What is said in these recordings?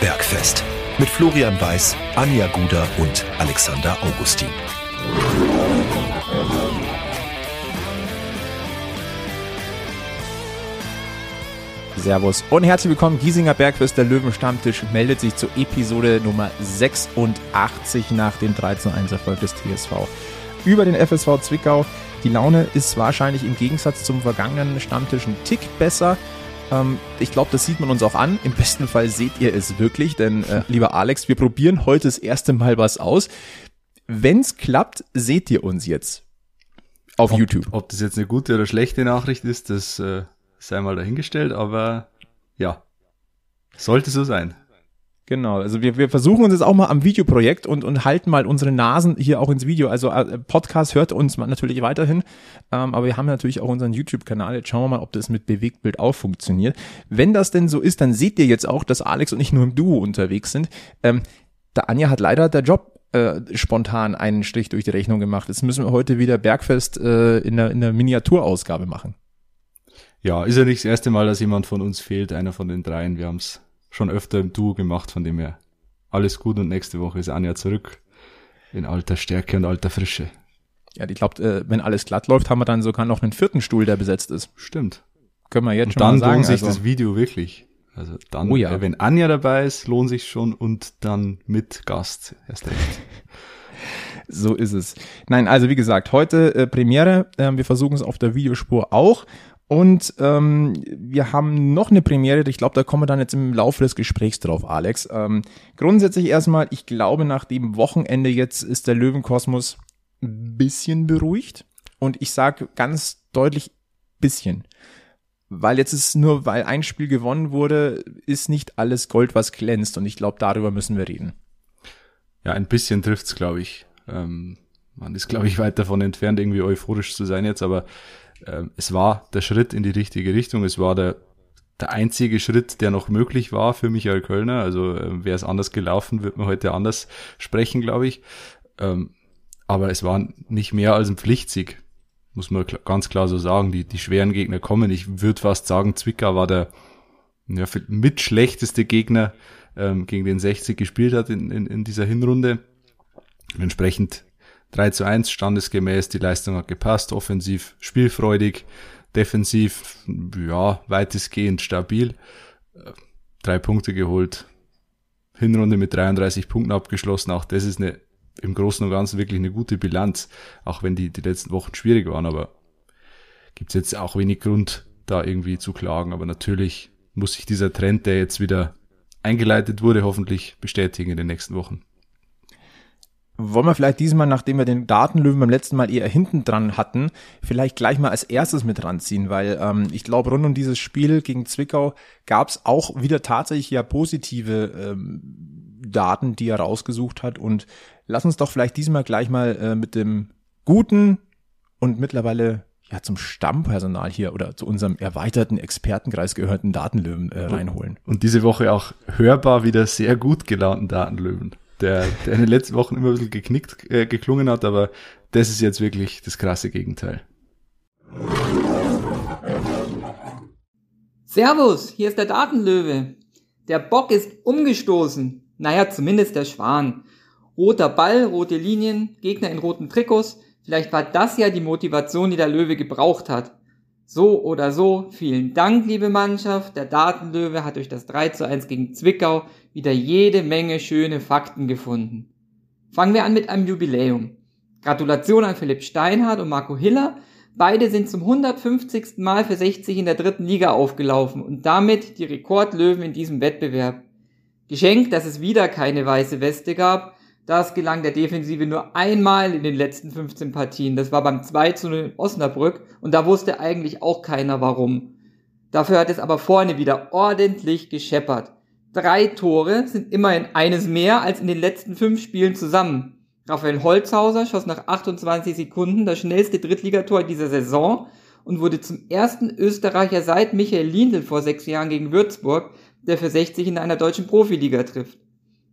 Bergfest mit Florian Weiß, Anja Guder und Alexander Augustin. Servus und herzlich willkommen. Giesinger Bergfest, der Löwenstammtisch, meldet sich zur Episode Nummer 86 nach dem 13 1 Erfolg des TSV über den FSV Zwickau. Die Laune ist wahrscheinlich im Gegensatz zum vergangenen Stammtisch ein Tick besser. Ähm, ich glaube, das sieht man uns auch an. Im besten Fall seht ihr es wirklich, denn äh, lieber Alex, wir probieren heute das erste Mal was aus. Wenn's klappt, seht ihr uns jetzt auf ob, YouTube. Ob das jetzt eine gute oder schlechte Nachricht ist, das äh, sei mal dahingestellt, aber ja, sollte so sein. Genau, also wir, wir versuchen uns jetzt auch mal am Videoprojekt und, und halten mal unsere Nasen hier auch ins Video. Also äh, Podcast hört uns natürlich weiterhin, ähm, aber wir haben natürlich auch unseren YouTube-Kanal. Jetzt schauen wir mal, ob das mit Bewegtbild auch funktioniert. Wenn das denn so ist, dann seht ihr jetzt auch, dass Alex und ich nur im Duo unterwegs sind. Ähm, der Anja hat leider der Job äh, spontan einen Strich durch die Rechnung gemacht. Jetzt müssen wir heute wieder Bergfest äh, in, der, in der Miniaturausgabe machen. Ja, ist ja nicht das erste Mal, dass jemand von uns fehlt, einer von den dreien. Wir haben es schon öfter im Duo gemacht, von dem her alles gut und nächste Woche ist Anja zurück in alter Stärke und alter Frische. Ja, ich glaube, äh, wenn alles glatt läuft, haben wir dann sogar noch einen vierten Stuhl, der besetzt ist. Stimmt. Können wir jetzt und schon dann mal sagen. lohnt sich also, das Video wirklich. Also dann, Oh ja. äh, wenn Anja dabei ist, lohnt sich schon und dann mit Gast erst recht. So ist es. Nein, also wie gesagt, heute äh, Premiere. Ähm, wir versuchen es auf der Videospur auch. Und ähm, wir haben noch eine Premiere, ich glaube, da kommen wir dann jetzt im Laufe des Gesprächs drauf, Alex. Ähm, grundsätzlich erstmal, ich glaube, nach dem Wochenende jetzt ist der Löwenkosmos ein bisschen beruhigt. Und ich sage ganz deutlich bisschen. Weil jetzt ist nur, weil ein Spiel gewonnen wurde, ist nicht alles Gold, was glänzt. Und ich glaube, darüber müssen wir reden. Ja, ein bisschen trifft's, glaube ich. Ähm, man ist, glaube ich, weit davon entfernt, irgendwie euphorisch zu sein jetzt, aber es war der Schritt in die richtige Richtung. Es war der, der einzige Schritt, der noch möglich war für Michael Kölner. Also äh, wäre es anders gelaufen, wird man heute anders sprechen, glaube ich. Ähm, aber es war nicht mehr als ein Pflichtsieg, muss man ganz klar so sagen. Die, die schweren Gegner kommen. Ich würde fast sagen, Zwickau war der ja, mit schlechteste Gegner, ähm, gegen den 60 gespielt hat in, in, in dieser Hinrunde. Entsprechend 3 zu 1 standesgemäß, die Leistung hat gepasst, offensiv spielfreudig, defensiv, ja, weitestgehend stabil. Äh, Drei Punkte geholt, Hinrunde mit 33 Punkten abgeschlossen, auch das ist eine, im Großen und Ganzen wirklich eine gute Bilanz, auch wenn die, die letzten Wochen schwierig waren, aber gibt's jetzt auch wenig Grund, da irgendwie zu klagen, aber natürlich muss sich dieser Trend, der jetzt wieder eingeleitet wurde, hoffentlich bestätigen in den nächsten Wochen. Wollen wir vielleicht diesmal, nachdem wir den Datenlöwen beim letzten Mal eher hinten dran hatten, vielleicht gleich mal als erstes mit ranziehen, weil ähm, ich glaube, rund um dieses Spiel gegen Zwickau gab es auch wieder tatsächlich ja positive ähm, Daten, die er rausgesucht hat. Und lass uns doch vielleicht diesmal gleich mal äh, mit dem guten und mittlerweile ja zum Stammpersonal hier oder zu unserem erweiterten Expertenkreis gehörten Datenlöwen äh, reinholen. Und diese Woche auch hörbar wieder sehr gut gelaunten Datenlöwen der, der in den letzten Wochen immer ein bisschen geknickt, äh, geklungen hat, aber das ist jetzt wirklich das krasse Gegenteil. Servus, hier ist der Datenlöwe. Der Bock ist umgestoßen. Naja, zumindest der Schwan. Roter Ball, rote Linien, Gegner in roten Trikots. Vielleicht war das ja die Motivation, die der Löwe gebraucht hat. So oder so, vielen Dank, liebe Mannschaft. Der Datenlöwe hat durch das 3 zu 1 gegen Zwickau wieder jede Menge schöne Fakten gefunden. Fangen wir an mit einem Jubiläum. Gratulation an Philipp Steinhardt und Marco Hiller. Beide sind zum 150. Mal für 60 in der dritten Liga aufgelaufen und damit die Rekordlöwen in diesem Wettbewerb. Geschenkt, dass es wieder keine weiße Weste gab, das gelang der Defensive nur einmal in den letzten 15 Partien. Das war beim 2 zu 0 in Osnabrück und da wusste eigentlich auch keiner warum. Dafür hat es aber vorne wieder ordentlich gescheppert. Drei Tore sind immerhin eines mehr als in den letzten fünf Spielen zusammen. Raphael Holzhauser schoss nach 28 Sekunden das schnellste Drittligator dieser Saison und wurde zum ersten Österreicher seit Michael Lindl vor sechs Jahren gegen Würzburg, der für 60 in einer deutschen Profiliga trifft.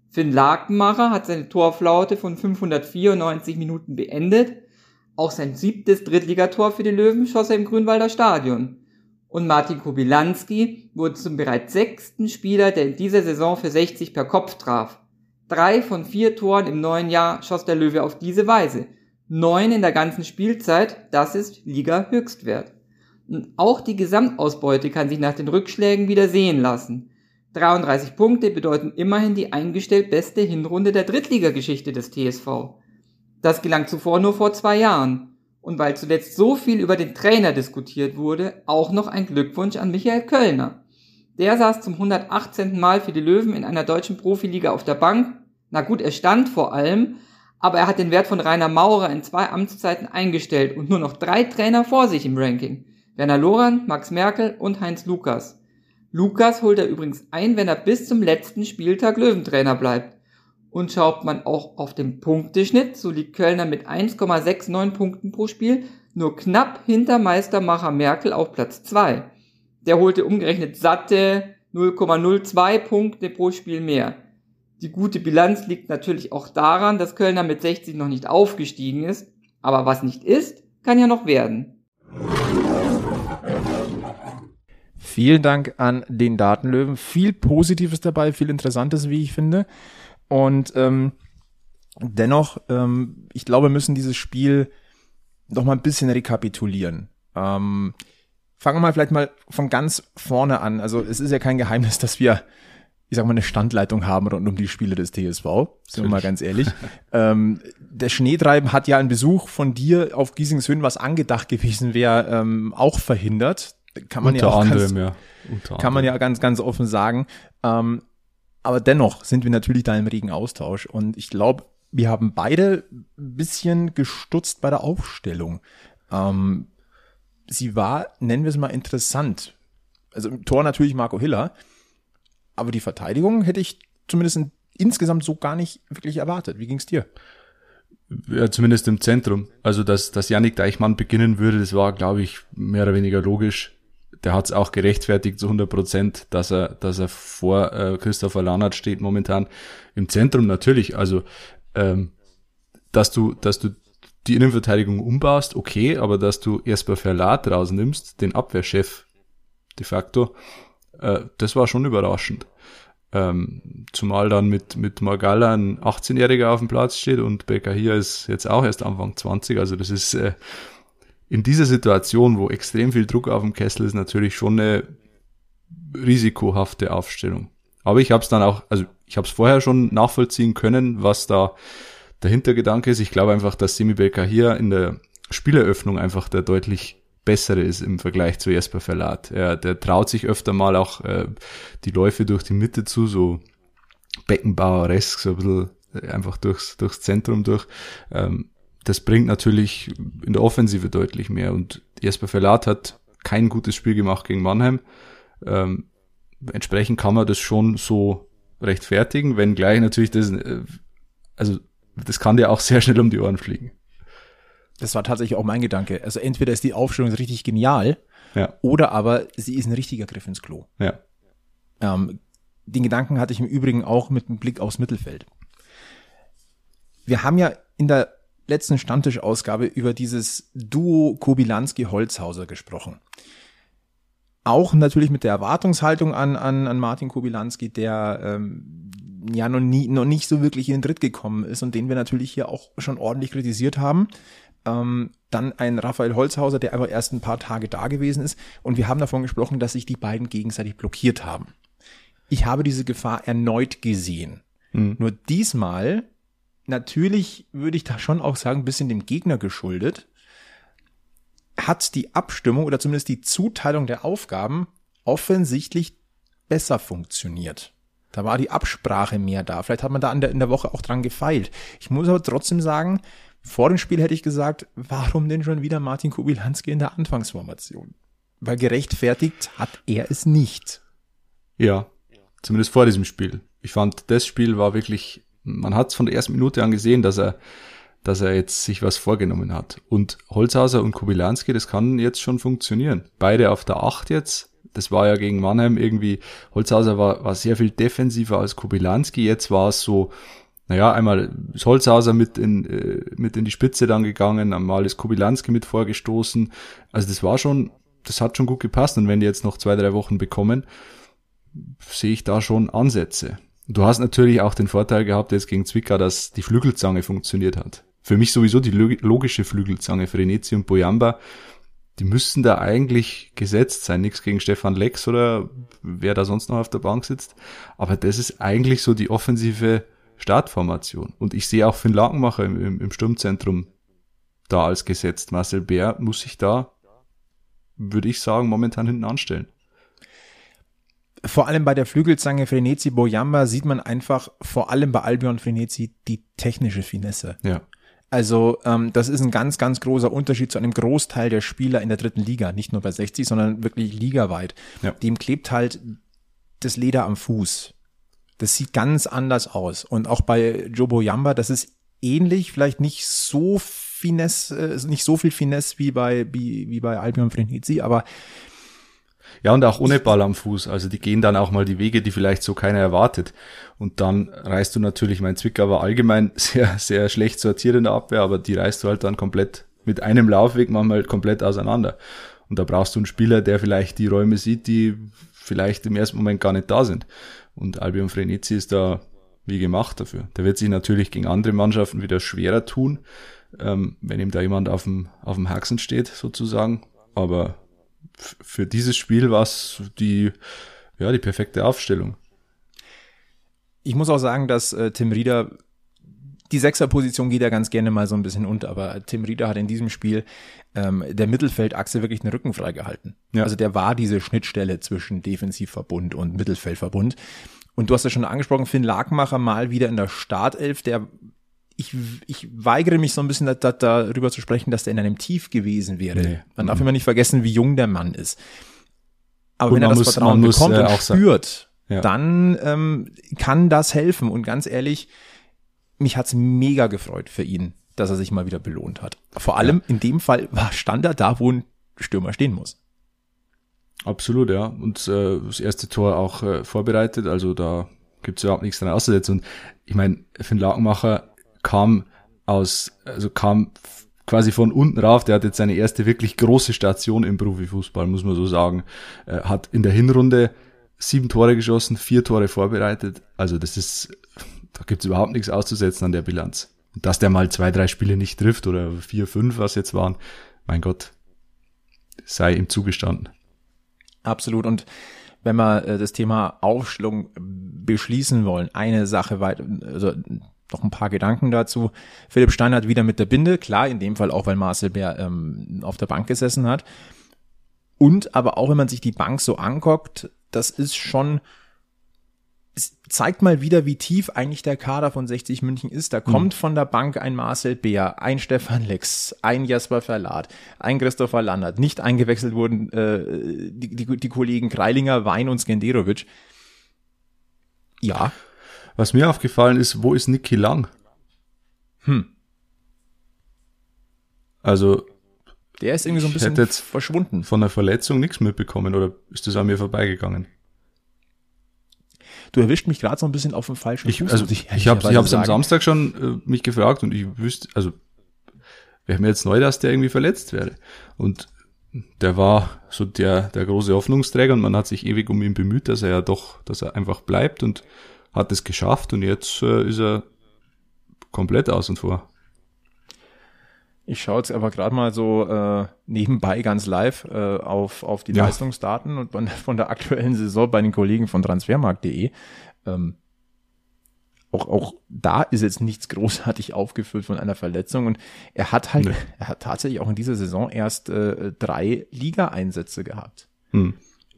Finn Lakenmacher hat seine Torflaute von 594 Minuten beendet. Auch sein siebtes Drittligator für die Löwen schoss er im Grünwalder Stadion. Und Martin Kobilanski wurde zum bereits sechsten Spieler, der in dieser Saison für 60 per Kopf traf. Drei von vier Toren im neuen Jahr schoss der Löwe auf diese Weise. Neun in der ganzen Spielzeit, das ist Liga-Höchstwert. Und auch die Gesamtausbeute kann sich nach den Rückschlägen wieder sehen lassen. 33 Punkte bedeuten immerhin die eingestellt beste Hinrunde der Drittligageschichte des TSV. Das gelang zuvor nur vor zwei Jahren. Und weil zuletzt so viel über den Trainer diskutiert wurde, auch noch ein Glückwunsch an Michael Kölner. Der saß zum 118. Mal für die Löwen in einer deutschen Profiliga auf der Bank. Na gut, er stand vor allem, aber er hat den Wert von Rainer Maurer in zwei Amtszeiten eingestellt und nur noch drei Trainer vor sich im Ranking. Werner Loran, Max Merkel und Heinz Lukas. Lukas holt er übrigens ein, wenn er bis zum letzten Spieltag Löwentrainer bleibt. Und schaut man auch auf den Punkteschnitt, so liegt Kölner mit 1,69 Punkten pro Spiel nur knapp hinter Meistermacher Merkel auf Platz 2. Der holte umgerechnet satte 0,02 Punkte pro Spiel mehr. Die gute Bilanz liegt natürlich auch daran, dass Kölner mit 60 noch nicht aufgestiegen ist, aber was nicht ist, kann ja noch werden. Vielen Dank an den Datenlöwen. Viel Positives dabei, viel Interessantes, wie ich finde. Und ähm, dennoch, ähm, ich glaube, wir müssen dieses Spiel noch mal ein bisschen rekapitulieren. Ähm, fangen wir mal vielleicht mal von ganz vorne an. Also es ist ja kein Geheimnis, dass wir, ich sag mal, eine Standleitung haben rund um die Spiele des TSV. Sind wir mal ganz ehrlich. ähm, der Schneetreiben hat ja einen Besuch von dir auf Giesingshöhen, was angedacht gewesen wäre, ähm, auch verhindert kann man Unter ja auch anderem, ganz, ja. Kann man ja ganz, ganz offen sagen. Ähm, aber dennoch sind wir natürlich da im regen Austausch und ich glaube, wir haben beide ein bisschen gestutzt bei der Aufstellung. Ähm, sie war, nennen wir es mal, interessant. Also im Tor natürlich Marco Hiller, aber die Verteidigung hätte ich zumindest in, insgesamt so gar nicht wirklich erwartet. Wie ging's dir? Ja, zumindest im Zentrum. Also, dass, dass Yannick Deichmann beginnen würde, das war, glaube ich, mehr oder weniger logisch der hat es auch gerechtfertigt zu 100 Prozent, dass er, dass er vor äh, Christopher Lahnert steht momentan im Zentrum natürlich. Also, ähm, dass du, dass du die Innenverteidigung umbaust, okay, aber dass du Jesper Verlat rausnimmst, den Abwehrchef de facto, äh, das war schon überraschend. Ähm, zumal dann mit, mit Magala ein 18-Jähriger auf dem Platz steht und Becker hier ist jetzt auch erst Anfang 20, also das ist äh, in dieser Situation, wo extrem viel Druck auf dem Kessel ist, natürlich schon eine risikohafte Aufstellung. Aber ich habe es dann auch, also ich habe es vorher schon nachvollziehen können, was da der Hintergedanke ist. Ich glaube einfach, dass Semi Becker hier in der Spieleröffnung einfach der deutlich bessere ist im Vergleich zu Jesper Verlat. Er, der traut sich öfter mal auch äh, die Läufe durch die Mitte zu, so Beckenbaueresk, so ein bisschen äh, einfach durchs, durchs Zentrum durch. Ähm, das bringt natürlich in der Offensive deutlich mehr. Und Jesper Verlat hat kein gutes Spiel gemacht gegen Mannheim. Ähm, entsprechend kann man das schon so rechtfertigen, wenn gleich natürlich das, äh, also das kann dir auch sehr schnell um die Ohren fliegen. Das war tatsächlich auch mein Gedanke. Also entweder ist die Aufstellung richtig genial, ja. oder aber sie ist ein richtiger Griff ins Klo. Ja. Ähm, den Gedanken hatte ich im Übrigen auch mit einem Blick aufs Mittelfeld. Wir haben ja in der letzten Stammtischausgabe über dieses Duo Kobilanski-Holzhauser gesprochen. Auch natürlich mit der Erwartungshaltung an, an, an Martin Kobilanski, der ähm, ja noch, nie, noch nicht so wirklich in den Tritt gekommen ist und den wir natürlich hier auch schon ordentlich kritisiert haben. Ähm, dann ein Raphael Holzhauser, der aber erst ein paar Tage da gewesen ist. Und wir haben davon gesprochen, dass sich die beiden gegenseitig blockiert haben. Ich habe diese Gefahr erneut gesehen. Mhm. Nur diesmal natürlich würde ich da schon auch sagen, ein bisschen dem Gegner geschuldet, hat die Abstimmung oder zumindest die Zuteilung der Aufgaben offensichtlich besser funktioniert. Da war die Absprache mehr da. Vielleicht hat man da in der, in der Woche auch dran gefeilt. Ich muss aber trotzdem sagen, vor dem Spiel hätte ich gesagt, warum denn schon wieder Martin Kubilanski in der Anfangsformation? Weil gerechtfertigt hat er es nicht. Ja, zumindest vor diesem Spiel. Ich fand, das Spiel war wirklich man hat es von der ersten Minute an gesehen, dass er, dass er jetzt sich was vorgenommen hat. Und Holzhauser und Kubilanski, das kann jetzt schon funktionieren. Beide auf der Acht jetzt. Das war ja gegen Mannheim irgendwie, Holzhauser war, war sehr viel defensiver als Kubilanski. Jetzt war es so, naja, einmal ist Holzhauser mit in, äh, mit in die Spitze dann gegangen, einmal ist Kubilanski mit vorgestoßen. Also das war schon das hat schon gut gepasst. Und wenn die jetzt noch zwei, drei Wochen bekommen, sehe ich da schon Ansätze. Du hast natürlich auch den Vorteil gehabt jetzt gegen Zwickau, dass die Flügelzange funktioniert hat. Für mich sowieso die logische Flügelzange, Frenetzi und Boyamba, die müssten da eigentlich gesetzt sein. Nichts gegen Stefan Lex oder wer da sonst noch auf der Bank sitzt. Aber das ist eigentlich so die offensive Startformation. Und ich sehe auch Finn Lakenmacher im, im, im Sturmzentrum da als gesetzt. Marcel Bär muss sich da, würde ich sagen, momentan hinten anstellen. Vor allem bei der Flügelzange Frenetzi Boyamba sieht man einfach, vor allem bei Albion Frenetzi, die technische Finesse. Ja. Also ähm, das ist ein ganz, ganz großer Unterschied zu einem Großteil der Spieler in der dritten Liga, nicht nur bei 60, sondern wirklich ligaweit. Ja. Dem klebt halt das Leder am Fuß. Das sieht ganz anders aus. Und auch bei Jobo Yamba, das ist ähnlich, vielleicht nicht so Finesse, äh, nicht so viel Finesse wie bei, wie, wie bei Albion Frenetzi, aber ja, und auch ohne Ball am Fuß. Also die gehen dann auch mal die Wege, die vielleicht so keiner erwartet. Und dann reißt du natürlich, mein Zwickau war allgemein sehr, sehr schlecht sortiert in der Abwehr, aber die reißt du halt dann komplett mit einem Laufweg manchmal komplett auseinander. Und da brauchst du einen Spieler, der vielleicht die Räume sieht, die vielleicht im ersten Moment gar nicht da sind. Und Albion Frenetzi ist da wie gemacht dafür. Der wird sich natürlich gegen andere Mannschaften wieder schwerer tun, ähm, wenn ihm da jemand auf dem, auf dem Haxen steht, sozusagen. Aber für dieses Spiel war es die, ja, die perfekte Aufstellung. Ich muss auch sagen, dass äh, Tim Rieder die Sechserposition geht ja ganz gerne mal so ein bisschen unter, aber Tim Rieder hat in diesem Spiel ähm, der Mittelfeldachse wirklich den Rücken freigehalten. Ja. Also der war diese Schnittstelle zwischen Defensivverbund und Mittelfeldverbund. Und du hast ja schon angesprochen, Finn Lagmacher mal wieder in der Startelf, der ich, ich weigere mich so ein bisschen da, da, darüber zu sprechen, dass der in einem Tief gewesen wäre. Nee. Man darf mhm. immer nicht vergessen, wie jung der Mann ist. Aber und wenn er das muss, Vertrauen bekommt muss, äh, und spürt, ja. dann ähm, kann das helfen. Und ganz ehrlich, mich hat's mega gefreut für ihn, dass er sich mal wieder belohnt hat. Vor allem ja. in dem Fall war stand er da, wo ein Stürmer stehen muss. Absolut, ja. Und äh, das erste Tor auch äh, vorbereitet, also da gibt's überhaupt nichts dran auszusetzen. Und ich meine, Finn Lagenmacher kam aus, also kam quasi von unten rauf. Der hat jetzt seine erste wirklich große Station im Profifußball, muss man so sagen. Hat in der Hinrunde sieben Tore geschossen, vier Tore vorbereitet. Also das ist, da gibt's überhaupt nichts auszusetzen an der Bilanz. Und dass der mal zwei, drei Spiele nicht trifft oder vier, fünf, was jetzt waren, mein Gott, sei ihm zugestanden. Absolut. Und wenn wir äh, das Thema Aufstellung beschließen wollen, eine Sache weiter, also noch ein paar Gedanken dazu. Philipp Steinert wieder mit der Binde, klar, in dem Fall auch, weil Marcel Bär ähm, auf der Bank gesessen hat. Und aber auch, wenn man sich die Bank so anguckt, das ist schon, es zeigt mal wieder, wie tief eigentlich der Kader von 60 München ist. Da kommt mhm. von der Bank ein Marcel Bär, ein Stefan Lex, ein Jasper Verlat, ein Christopher Landert. Nicht eingewechselt wurden äh, die, die, die Kollegen Kreilinger, Wein und Skenderovic. Ja, was mir aufgefallen ist, wo ist Niki Lang? Hm. Also. Der ist irgendwie so ein bisschen jetzt verschwunden. Von der Verletzung nichts mitbekommen oder ist das an mir vorbeigegangen? Du erwischt mich gerade so ein bisschen auf dem falschen ich, Fuß. Also ich, ich habe ich am Samstag schon äh, mich gefragt und ich wüsste, also wäre mir jetzt neu, dass der irgendwie verletzt wäre. Und der war so der, der große Hoffnungsträger und man hat sich ewig um ihn bemüht, dass er ja doch, dass er einfach bleibt und hat es geschafft und jetzt äh, ist er komplett außen vor. Ich schaue jetzt aber gerade mal so äh, nebenbei ganz live äh, auf, auf die ja. Leistungsdaten und von, von, der aktuellen Saison bei den Kollegen von transfermarkt.de. Ähm, auch, auch da ist jetzt nichts großartig aufgeführt von einer Verletzung und er hat halt, nee. er hat tatsächlich auch in dieser Saison erst äh, drei Liga-Einsätze gehabt. Hm.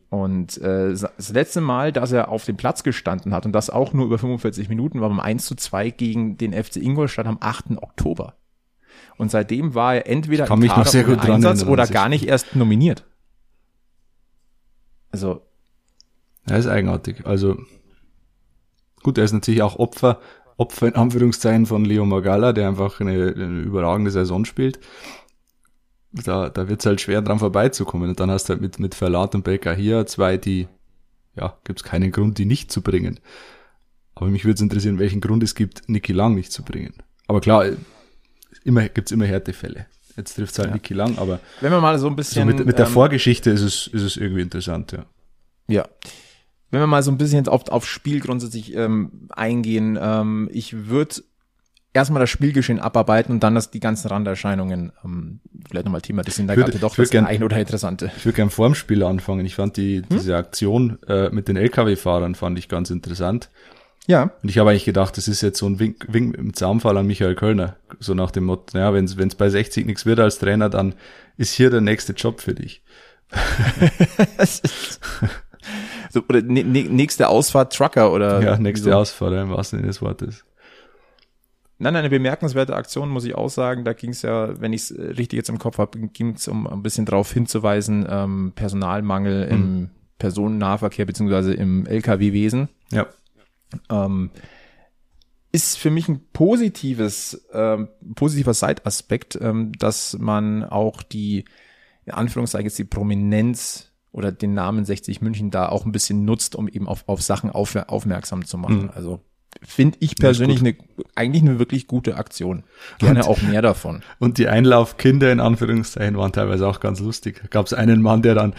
Und äh, das letzte Mal, dass er auf dem Platz gestanden hat und das auch nur über 45 Minuten, war beim 1 zu 2 gegen den FC Ingolstadt am 8. Oktober. Und seitdem war er entweder im Kader sehr gut Einsatz oder gar nicht erst nominiert. Also. Er ist eigenartig. Also gut, er ist natürlich auch Opfer, Opfer in Anführungszeichen von Leo Magala, der einfach eine, eine überragende Saison spielt da, da wird's halt schwer dran vorbeizukommen. Und dann hast du halt mit, mit Verlat und Becker hier zwei, die, ja, gibt's keinen Grund, die nicht zu bringen. Aber mich würde es interessieren, welchen Grund es gibt, Niki Lang nicht zu bringen. Aber klar, immer, gibt's immer Härtefälle. Jetzt trifft es halt ja. Niki Lang, aber wenn wir mal so ein bisschen so mit, mit der ähm, Vorgeschichte ist es, ist es irgendwie interessant, ja. Ja. Wenn wir mal so ein bisschen auf, auf Spiel grundsätzlich ähm, eingehen, ähm, ich würde erstmal das Spielgeschehen abarbeiten und dann das, die ganzen Randerscheinungen ähm, vielleicht nochmal Thema. Das sind da gerade doch das gern, ein oder interessante. Ich würde gerne vorm Spiel anfangen. Ich fand die, hm? diese Aktion äh, mit den LKW-Fahrern fand ich ganz interessant. Ja. Und ich habe eigentlich gedacht, das ist jetzt so ein Wink, Wink dem Zaunfall an Michael Kölner. So nach dem Motto, naja, wenn es bei 60 nichts wird als Trainer, dann ist hier der nächste Job für dich. so, oder ne, ne, nächste Ausfahrt Trucker oder? Ja, nächste so. Ausfahrt, im wahrsten Sinne des Wortes. Nein, eine bemerkenswerte Aktion, muss ich auch sagen. Da ging es ja, wenn ich es richtig jetzt im Kopf habe, ging es um ein bisschen darauf hinzuweisen, ähm, Personalmangel mhm. im Personennahverkehr beziehungsweise im Lkw-Wesen. Ja. Ähm, ist für mich ein positives, ähm, positiver Seitaspekt, ähm, dass man auch die, in Anführungszeichen jetzt die Prominenz oder den Namen 60 München da auch ein bisschen nutzt, um eben auf, auf Sachen auf, aufmerksam zu machen. Mhm. Also finde ich persönlich eine, eigentlich eine wirklich gute Aktion. Gerne und, auch mehr davon. Und die Einlaufkinder in Anführungszeichen waren teilweise auch ganz lustig. Gab es einen Mann, der dann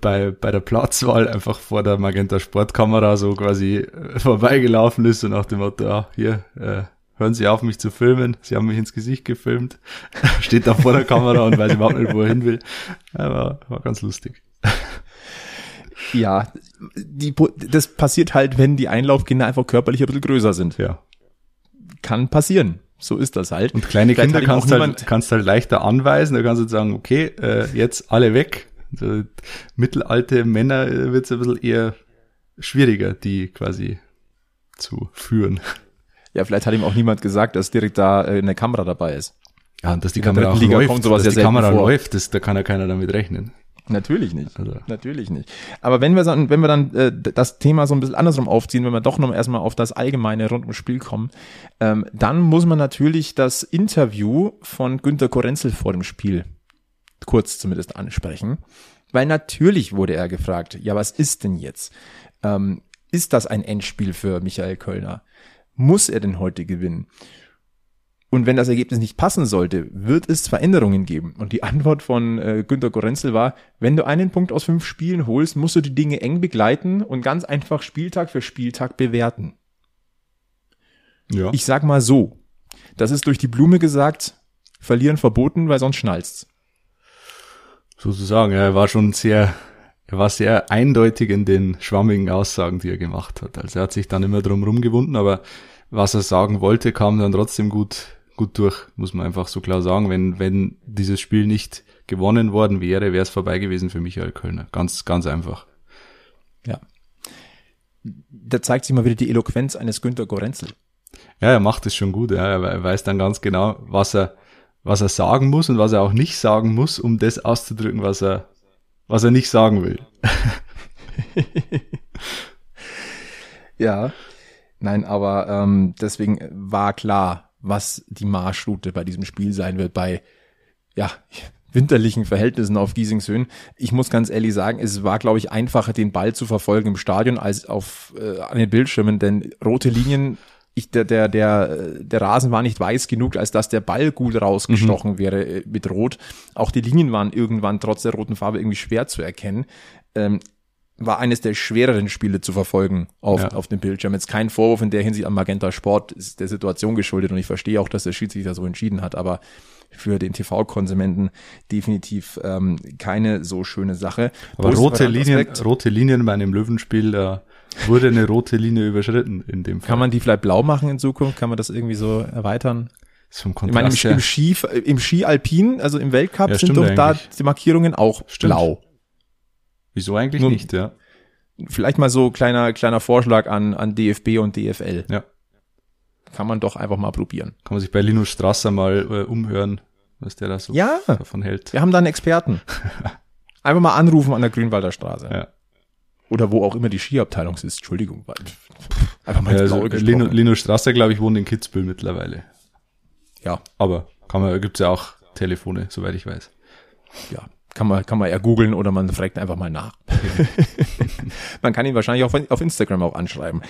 bei, bei der Platzwahl einfach vor der Magenta Sportkamera so quasi äh, vorbeigelaufen ist und nach dem Motto, ah, hier, äh, hören Sie auf, mich zu filmen. Sie haben mich ins Gesicht gefilmt. Steht da vor der Kamera und weiß überhaupt nicht, wo er hin will. War, war ganz lustig. Ja, die, das passiert halt, wenn die Einlaufkinder einfach körperlich ein bisschen größer sind. Ja. Kann passieren. So ist das halt. Und kleine Vielleicht Kinder kannst du halt, kannst halt leichter anweisen. Da kannst du sagen, okay, äh, jetzt alle weg. Also, mittelalte Männer äh, wird es ein bisschen eher schwieriger, die quasi zu führen. Ja, vielleicht hat ihm auch niemand gesagt, dass direkt da äh, eine Kamera dabei ist. Ja, und dass die In Kamera auch läuft, kommt sowas dass ja die Kamera vor. läuft, das, da kann ja keiner damit rechnen. Natürlich nicht. Also. Natürlich nicht. Aber wenn wir, dann, wenn wir dann äh, das Thema so ein bisschen andersrum aufziehen, wenn wir doch noch erstmal auf das Allgemeine rund ums Spiel kommen, ähm, dann muss man natürlich das Interview von Günter Korenzel vor dem Spiel kurz zumindest ansprechen. Weil natürlich wurde er gefragt, ja, was ist denn jetzt? Ähm, ist das ein Endspiel für Michael Kölner? Muss er denn heute gewinnen? Und wenn das Ergebnis nicht passen sollte, wird es Veränderungen geben. Und die Antwort von äh, Günter Gorenzel war, wenn du einen Punkt aus fünf Spielen holst, musst du die Dinge eng begleiten und ganz einfach Spieltag für Spieltag bewerten. Ja. Ich sag mal so, das ist durch die Blume gesagt, verlieren verboten, weil sonst schnallst's. Sozusagen, er war schon sehr, er war sehr eindeutig in den schwammigen Aussagen, die er gemacht hat. Also er hat sich dann immer drum rumgewunden, aber was er sagen wollte, kam dann trotzdem gut gut durch, muss man einfach so klar sagen. Wenn, wenn dieses Spiel nicht gewonnen worden wäre, wäre es vorbei gewesen für Michael Kölner. Ganz, ganz einfach. Ja. Da zeigt sich mal wieder die Eloquenz eines Günter Gorenzel. Ja, er macht es schon gut. Ja. Er weiß dann ganz genau, was er, was er sagen muss und was er auch nicht sagen muss, um das auszudrücken, was er, was er nicht sagen will. ja. Nein, aber ähm, deswegen war klar, was die Marschroute bei diesem Spiel sein wird, bei ja, winterlichen Verhältnissen auf Giesingshöhen. Ich muss ganz ehrlich sagen, es war, glaube ich, einfacher, den Ball zu verfolgen im Stadion als auf äh, an den Bildschirmen, denn rote Linien, ich, der, der, der, der Rasen war nicht weiß genug, als dass der Ball gut rausgestochen mhm. wäre äh, mit Rot. Auch die Linien waren irgendwann trotz der roten Farbe irgendwie schwer zu erkennen. Ähm, war eines der schwereren Spiele zu verfolgen auf, ja. auf dem Bildschirm. Jetzt kein Vorwurf in der Hinsicht an Magenta Sport, ist der Situation geschuldet und ich verstehe auch, dass der Schiedsrichter so entschieden hat, aber für den TV-Konsumenten definitiv ähm, keine so schöne Sache. Aber rote Linien, rote Linien bei einem Löwenspiel, da wurde eine rote Linie überschritten in dem Fall. Kann man die vielleicht blau machen in Zukunft? Kann man das irgendwie so erweitern? Zum ich meine, im, im, Ski, im Ski Alpin, also im Weltcup, ja, sind doch eigentlich. da die Markierungen auch stimmt. blau. Wieso eigentlich Nur, nicht, ja? Vielleicht mal so kleiner, kleiner Vorschlag an, an DFB und DFL. Ja. Kann man doch einfach mal probieren. Kann man sich bei Linus Strasser mal äh, umhören, was der da so ja, davon hält. Wir haben da einen Experten. einfach mal anrufen an der Grünwalder Straße. Ja. Oder wo auch immer die Skiabteilung ist. Entschuldigung. Einfach mal ja, also, Lino, Lino Strasser, glaube ich, wohnt in Kitzbühel mittlerweile. Ja. Aber kann man, gibt's ja auch Telefone, soweit ich weiß. Ja, kann man, kann man ja googeln oder man fragt einfach mal nach. man kann ihn wahrscheinlich auch auf Instagram auch anschreiben.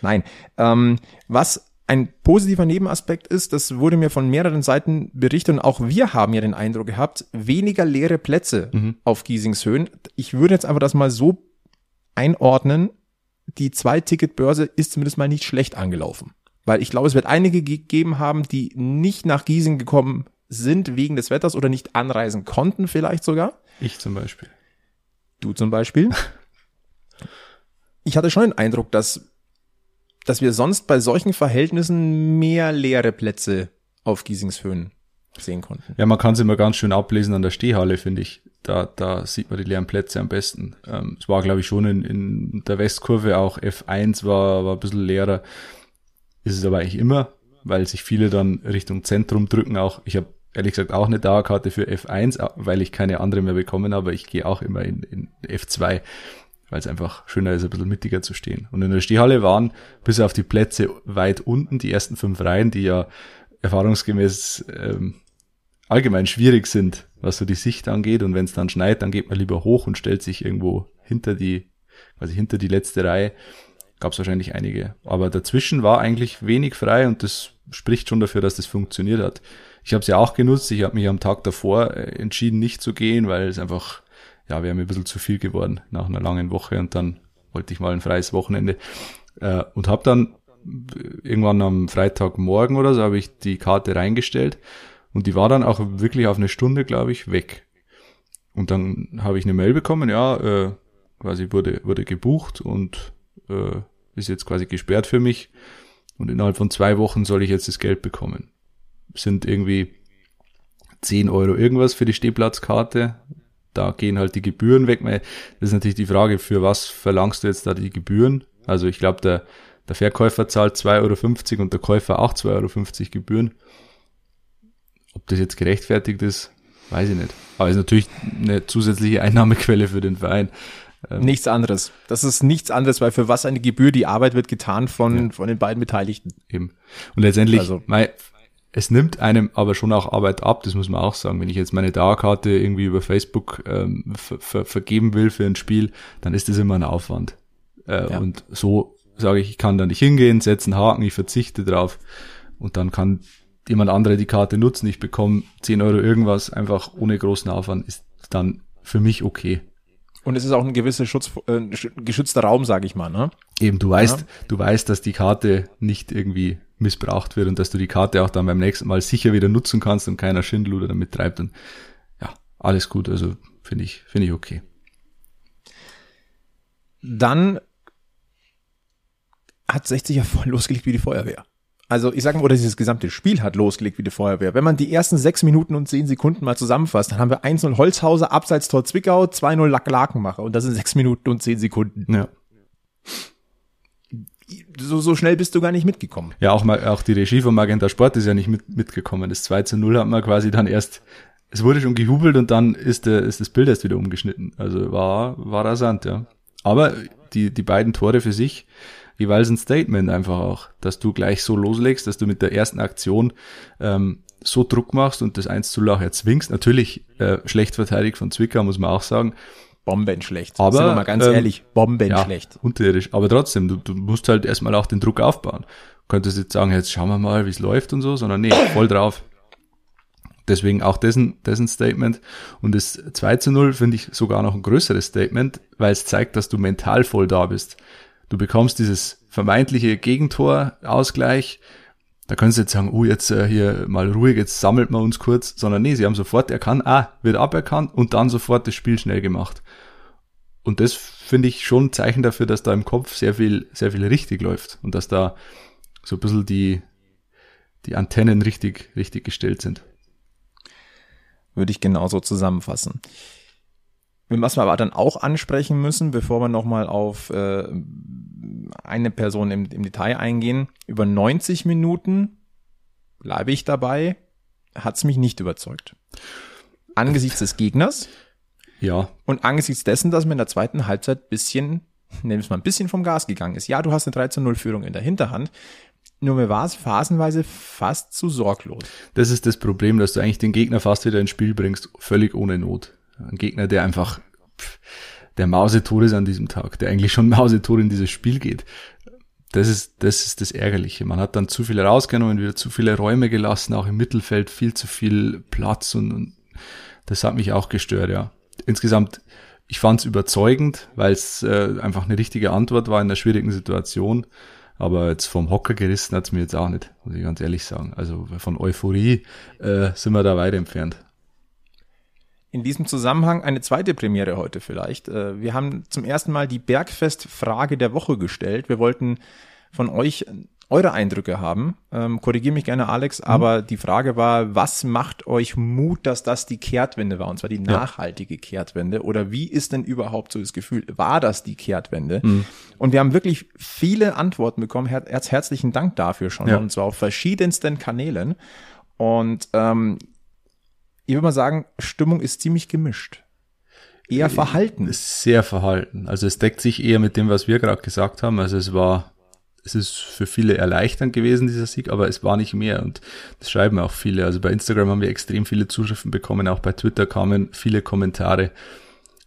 Nein. Ähm, was Ein positiver Nebenaspekt ist, das wurde mir von mehreren Seiten berichtet und auch wir haben ja den Eindruck gehabt, weniger leere Plätze Mhm. auf Giesingshöhen. Ich würde jetzt einfach das mal so einordnen. Die Zwei-Ticket-Börse ist zumindest mal nicht schlecht angelaufen. Weil ich glaube, es wird einige gegeben haben, die nicht nach Giesing gekommen sind wegen des Wetters oder nicht anreisen konnten vielleicht sogar. Ich zum Beispiel. Du zum Beispiel. Ich hatte schon den Eindruck, dass, dass wir sonst bei solchen Verhältnissen mehr leere Plätze auf Giesingshöhen sehen konnten. Ja, man kann es immer ganz schön ablesen an der Stehhalle, finde ich. Da, da sieht man die leeren Plätze am besten. Ähm, es war, glaube ich, schon in, in der Westkurve auch F1 war, war ein bisschen leerer. Ist es aber eigentlich immer, weil sich viele dann Richtung Zentrum drücken auch. Ich habe ehrlich gesagt auch eine Dauerkarte für F1, auch weil ich keine andere mehr bekommen habe. Ich gehe auch immer in, in F2, weil es einfach schöner ist, ein bisschen mittiger zu stehen. Und in der Stehhalle waren bis auf die Plätze weit unten, die ersten fünf Reihen, die ja erfahrungsgemäß ähm, allgemein schwierig sind, was so die Sicht angeht. Und wenn es dann schneit, dann geht man lieber hoch und stellt sich irgendwo hinter die, quasi hinter die letzte Reihe. Gab es wahrscheinlich einige. Aber dazwischen war eigentlich wenig frei und das spricht schon dafür, dass das funktioniert hat. Ich habe es ja auch genutzt. Ich habe mich am Tag davor äh, entschieden, nicht zu gehen, weil es einfach, ja, wäre mir ein bisschen zu viel geworden nach einer langen Woche und dann wollte ich mal ein freies Wochenende. Äh, und habe dann irgendwann am Freitagmorgen oder so habe ich die Karte reingestellt und die war dann auch wirklich auf eine Stunde, glaube ich, weg. Und dann habe ich eine Mail bekommen, ja, äh, quasi wurde, wurde gebucht und äh, ist jetzt quasi gesperrt für mich. Und innerhalb von zwei Wochen soll ich jetzt das Geld bekommen. Sind irgendwie 10 Euro irgendwas für die Stehplatzkarte. Da gehen halt die Gebühren weg. Das ist natürlich die Frage, für was verlangst du jetzt da die Gebühren? Also ich glaube, der, der Verkäufer zahlt 2,50 Euro und der Käufer auch 2,50 Euro Gebühren. Ob das jetzt gerechtfertigt ist, weiß ich nicht. Aber ist natürlich eine zusätzliche Einnahmequelle für den Verein. Ähm, nichts anderes. Das ist nichts anderes, weil für was eine Gebühr, die Arbeit wird getan von, ja. von den beiden Beteiligten. Eben. Und letztendlich, also. mein, es nimmt einem aber schon auch Arbeit ab, das muss man auch sagen. Wenn ich jetzt meine Dauerkarte irgendwie über Facebook ähm, ver ver vergeben will für ein Spiel, dann ist das immer ein Aufwand. Äh, ja. Und so sage ich, ich kann da nicht hingehen, setze einen Haken, ich verzichte drauf und dann kann jemand andere die Karte nutzen. Ich bekomme 10 Euro irgendwas, einfach ohne großen Aufwand, ist dann für mich okay. Und es ist auch ein gewisser Schutz, äh, geschützter Raum, sage ich mal, ne? Eben, du weißt, ja. du weißt, dass die Karte nicht irgendwie missbraucht wird und dass du die Karte auch dann beim nächsten Mal sicher wieder nutzen kannst und keiner Schindluder damit treibt. Und ja, alles gut. Also finde ich, finde ich okay. Dann hat 60 ja voll losgelegt wie die Feuerwehr. Also ich sag mal, oder dieses gesamte Spiel hat losgelegt wie die Feuerwehr. Wenn man die ersten sechs Minuten und zehn Sekunden mal zusammenfasst, dann haben wir 1-0 Holzhauser, Abseits-Tor Zwickau, 2-0 Lack Lakenmacher und das sind sechs Minuten und zehn Sekunden. Ja. So, so schnell bist du gar nicht mitgekommen. Ja, auch mal, auch die Regie von Magenta Sport ist ja nicht mit, mitgekommen. Das 2 zu 0 hat man quasi dann erst, es wurde schon gehubelt und dann ist, der, ist das Bild erst wieder umgeschnitten. Also war, war rasant, ja. Aber die, die beiden Tore für sich, jeweils ein Statement einfach auch, dass du gleich so loslegst, dass du mit der ersten Aktion ähm, so Druck machst und das 1 zu 0 auch erzwingst. Natürlich äh, schlecht verteidigt von Zwickau, muss man auch sagen. Bombenschlecht. Aber, Sind wir mal ganz ähm, ehrlich, bombenschlecht. Ja, unterirdisch. Aber trotzdem, du, du musst halt erstmal auch den Druck aufbauen. Du könntest jetzt sagen, jetzt schauen wir mal, wie es läuft und so, sondern nee, voll drauf. Deswegen auch dessen, dessen Statement. Und das 2 zu 0 finde ich sogar noch ein größeres Statement, weil es zeigt, dass du mental voll da bist. Du bekommst dieses vermeintliche Gegentor-Ausgleich. Da können sie jetzt sagen, oh, jetzt äh, hier mal ruhig, jetzt sammelt man uns kurz, sondern nee, sie haben sofort erkannt, ah, wird aberkannt und dann sofort das Spiel schnell gemacht. Und das finde ich schon ein Zeichen dafür, dass da im Kopf sehr viel, sehr viel richtig läuft und dass da so ein bisschen die, die Antennen richtig, richtig gestellt sind. Würde ich genauso zusammenfassen. Was wir aber dann auch ansprechen müssen, bevor wir nochmal auf äh, eine Person im, im Detail eingehen, über 90 Minuten bleibe ich dabei, hat es mich nicht überzeugt. Angesichts des Gegners Ja, und angesichts dessen, dass man in der zweiten Halbzeit bisschen, nennen wir mal ein bisschen vom Gas gegangen ist. Ja, du hast eine 13-0-Führung in der Hinterhand, nur mir war es phasenweise fast zu sorglos. das ist das Problem, dass du eigentlich den Gegner fast wieder ins Spiel bringst, völlig ohne Not. Ein Gegner, der einfach pff, der Mausetot ist an diesem Tag, der eigentlich schon Mausetot in dieses Spiel geht. das ist, das ist das Ärgerliche. Man hat dann zu viel rausgenommen, wieder zu viele Räume gelassen, auch im Mittelfeld viel zu viel Platz und, und das hat mich auch gestört, ja. Insgesamt, ich fand es überzeugend, weil es äh, einfach eine richtige Antwort war in einer schwierigen Situation. Aber jetzt vom Hocker gerissen hat's mir jetzt auch nicht, muss ich ganz ehrlich sagen. Also von Euphorie äh, sind wir da weit entfernt. In diesem Zusammenhang eine zweite Premiere heute vielleicht. Äh, wir haben zum ersten Mal die Bergfest-Frage der Woche gestellt. Wir wollten von euch eure Eindrücke haben. Ähm, Korrigiere mich gerne, Alex, mhm. aber die Frage war, was macht euch Mut, dass das die Kehrtwende war, und zwar die nachhaltige ja. Kehrtwende? Oder wie ist denn überhaupt so das Gefühl, war das die Kehrtwende? Mhm. Und wir haben wirklich viele Antworten bekommen. Her herzlichen Dank dafür schon, ja. und zwar auf verschiedensten Kanälen. Und ähm, ich würde mal sagen, Stimmung ist ziemlich gemischt. Eher äh, verhalten. Sehr verhalten. Also es deckt sich eher mit dem, was wir gerade gesagt haben. Also es war, es ist für viele erleichternd gewesen, dieser Sieg, aber es war nicht mehr. Und das schreiben auch viele. Also bei Instagram haben wir extrem viele Zuschriften bekommen, auch bei Twitter kamen viele Kommentare.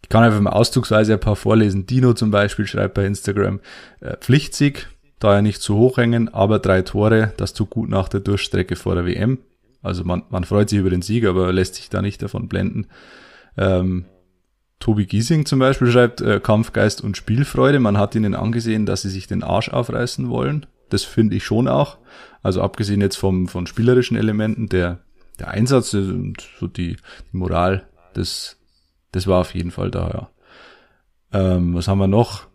Ich kann einfach mal auszugsweise ein paar vorlesen. Dino zum Beispiel schreibt bei Instagram, äh, Pflichtsieg, daher nicht zu hoch hängen, aber drei Tore, das tut gut nach der Durchstrecke vor der WM. Also man, man freut sich über den Sieg, aber lässt sich da nicht davon blenden. Ähm, Tobi Giesing zum Beispiel schreibt äh, Kampfgeist und Spielfreude. Man hat ihnen angesehen, dass sie sich den Arsch aufreißen wollen. Das finde ich schon auch. Also abgesehen jetzt vom von spielerischen Elementen, der der Einsatz und so die, die Moral, das das war auf jeden Fall da. Ja. Ähm, was haben wir noch?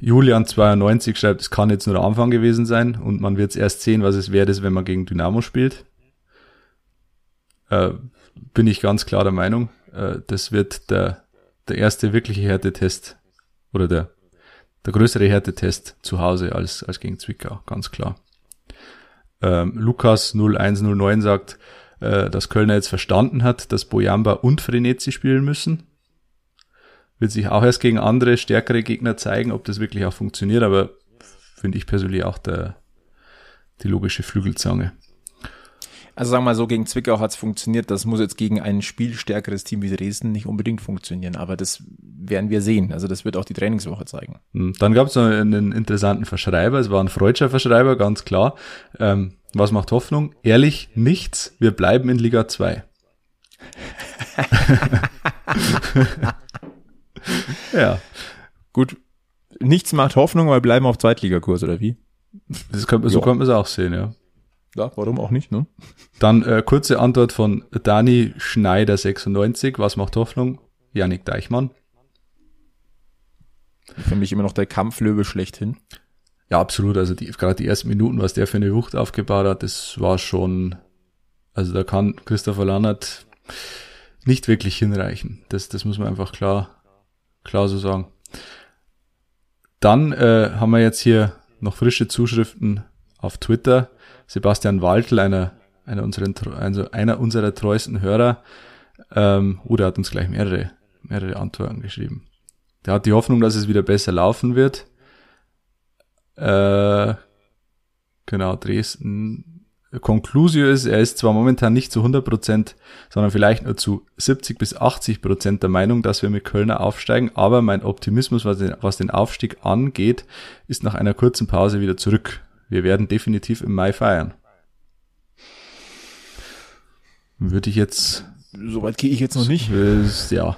Julian 92 schreibt, es kann jetzt nur der Anfang gewesen sein und man wird erst sehen, was es wert ist, wenn man gegen Dynamo spielt. Äh, bin ich ganz klar der Meinung. Äh, das wird der, der erste wirkliche Härtetest oder der, der größere Härtetest zu Hause als, als gegen Zwickau, ganz klar. Ähm, Lukas 0109 sagt, äh, dass Kölner jetzt verstanden hat, dass Boyamba und Frenetzi spielen müssen wird sich auch erst gegen andere, stärkere Gegner zeigen, ob das wirklich auch funktioniert, aber finde ich persönlich auch der, die logische Flügelzange. Also sagen wir mal so, gegen Zwickau hat es funktioniert. Das muss jetzt gegen ein spielstärkeres Team wie Dresden nicht unbedingt funktionieren, aber das werden wir sehen. Also das wird auch die Trainingswoche zeigen. Hm, dann gab es noch einen interessanten Verschreiber. Es war ein freudscher Verschreiber, ganz klar. Ähm, was macht Hoffnung? Ehrlich, nichts. Wir bleiben in Liga 2. ja. Gut. Nichts macht Hoffnung, weil wir bleiben auf Zweitligakurs, oder wie? Das könnte, so könnte man es auch sehen, ja. Ja, warum auch nicht, ne? Dann äh, kurze Antwort von Dani Schneider 96. Was macht Hoffnung? Janik Deichmann. Für mich immer noch der Kampflöwe schlechthin. Ja, absolut. Also die, gerade die ersten Minuten, was der für eine Wucht aufgebaut hat, das war schon, also da kann Christopher Lannert nicht wirklich hinreichen. Das, das muss man einfach klar, klar so sagen. Dann äh, haben wir jetzt hier noch frische Zuschriften auf Twitter. Sebastian Waldl, einer, einer, unseren, also einer unserer treuesten Hörer, ähm, oder oh, hat uns gleich mehrere, mehrere Antworten geschrieben. Der hat die Hoffnung, dass es wieder besser laufen wird. Äh, genau, Dresden Conclusio ist, er ist zwar momentan nicht zu 100 Prozent, sondern vielleicht nur zu 70 bis 80 Prozent der Meinung, dass wir mit Kölner aufsteigen, aber mein Optimismus, was den, was den Aufstieg angeht, ist nach einer kurzen Pause wieder zurück. Wir werden definitiv im Mai feiern. Würde ich jetzt. Soweit gehe ich jetzt noch nicht. Ja.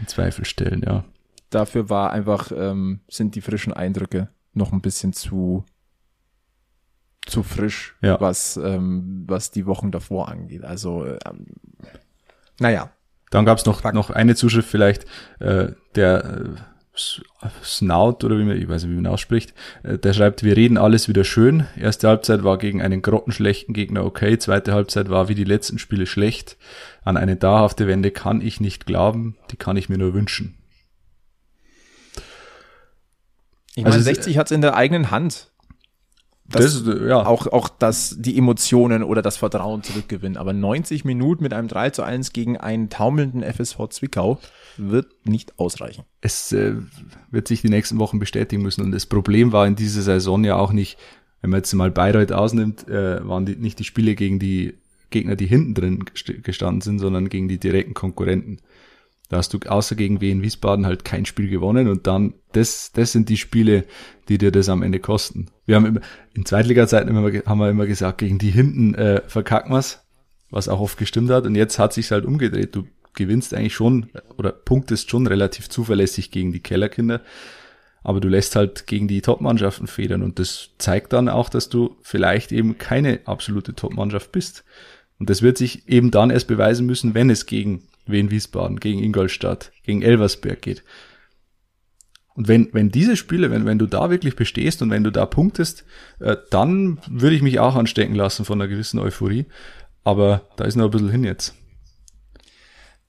In Zweifel stellen, ja. Dafür war einfach, ähm, sind die frischen Eindrücke noch ein bisschen zu zu frisch, ja. was, ähm, was die Wochen davor angeht. Also, ähm, naja. Dann gab's noch, noch eine Zuschrift vielleicht, äh, der äh, Snout oder wie man, ich weiß nicht, wie man ausspricht, äh, der schreibt, wir reden alles wieder schön. Erste Halbzeit war gegen einen grottenschlechten Gegner okay, zweite Halbzeit war wie die letzten Spiele schlecht. An eine dauerhafte Wende kann ich nicht glauben, die kann ich mir nur wünschen. Ich meine, also 60 hat's in der eigenen Hand das, das, ja. auch, auch das, die Emotionen oder das Vertrauen zurückgewinnen. Aber 90 Minuten mit einem 3 zu 1 gegen einen taumelnden FSV Zwickau wird nicht ausreichen. Es äh, wird sich die nächsten Wochen bestätigen müssen. Und das Problem war in dieser Saison ja auch nicht, wenn man jetzt mal Bayreuth ausnimmt, äh, waren die, nicht die Spiele gegen die Gegner, die hinten drin gestanden sind, sondern gegen die direkten Konkurrenten. Da hast du außer gegen Wien Wiesbaden halt kein Spiel gewonnen und dann, das, das sind die Spiele, die dir das am Ende kosten. Wir haben immer, in Zweitliga-Zeiten immer, haben wir immer gesagt, gegen die hinten äh, verkacken wir's, was auch oft gestimmt hat und jetzt hat sich's halt umgedreht. Du gewinnst eigentlich schon oder punktest schon relativ zuverlässig gegen die Kellerkinder, aber du lässt halt gegen die Top-Mannschaften federn und das zeigt dann auch, dass du vielleicht eben keine absolute Top-Mannschaft bist. Und das wird sich eben dann erst beweisen müssen, wenn es gegen Wien Wiesbaden, gegen Ingolstadt, gegen Elversberg geht. Und wenn, wenn diese Spiele, wenn, wenn du da wirklich bestehst und wenn du da punktest, äh, dann würde ich mich auch anstecken lassen von einer gewissen Euphorie. Aber da ist noch ein bisschen hin jetzt.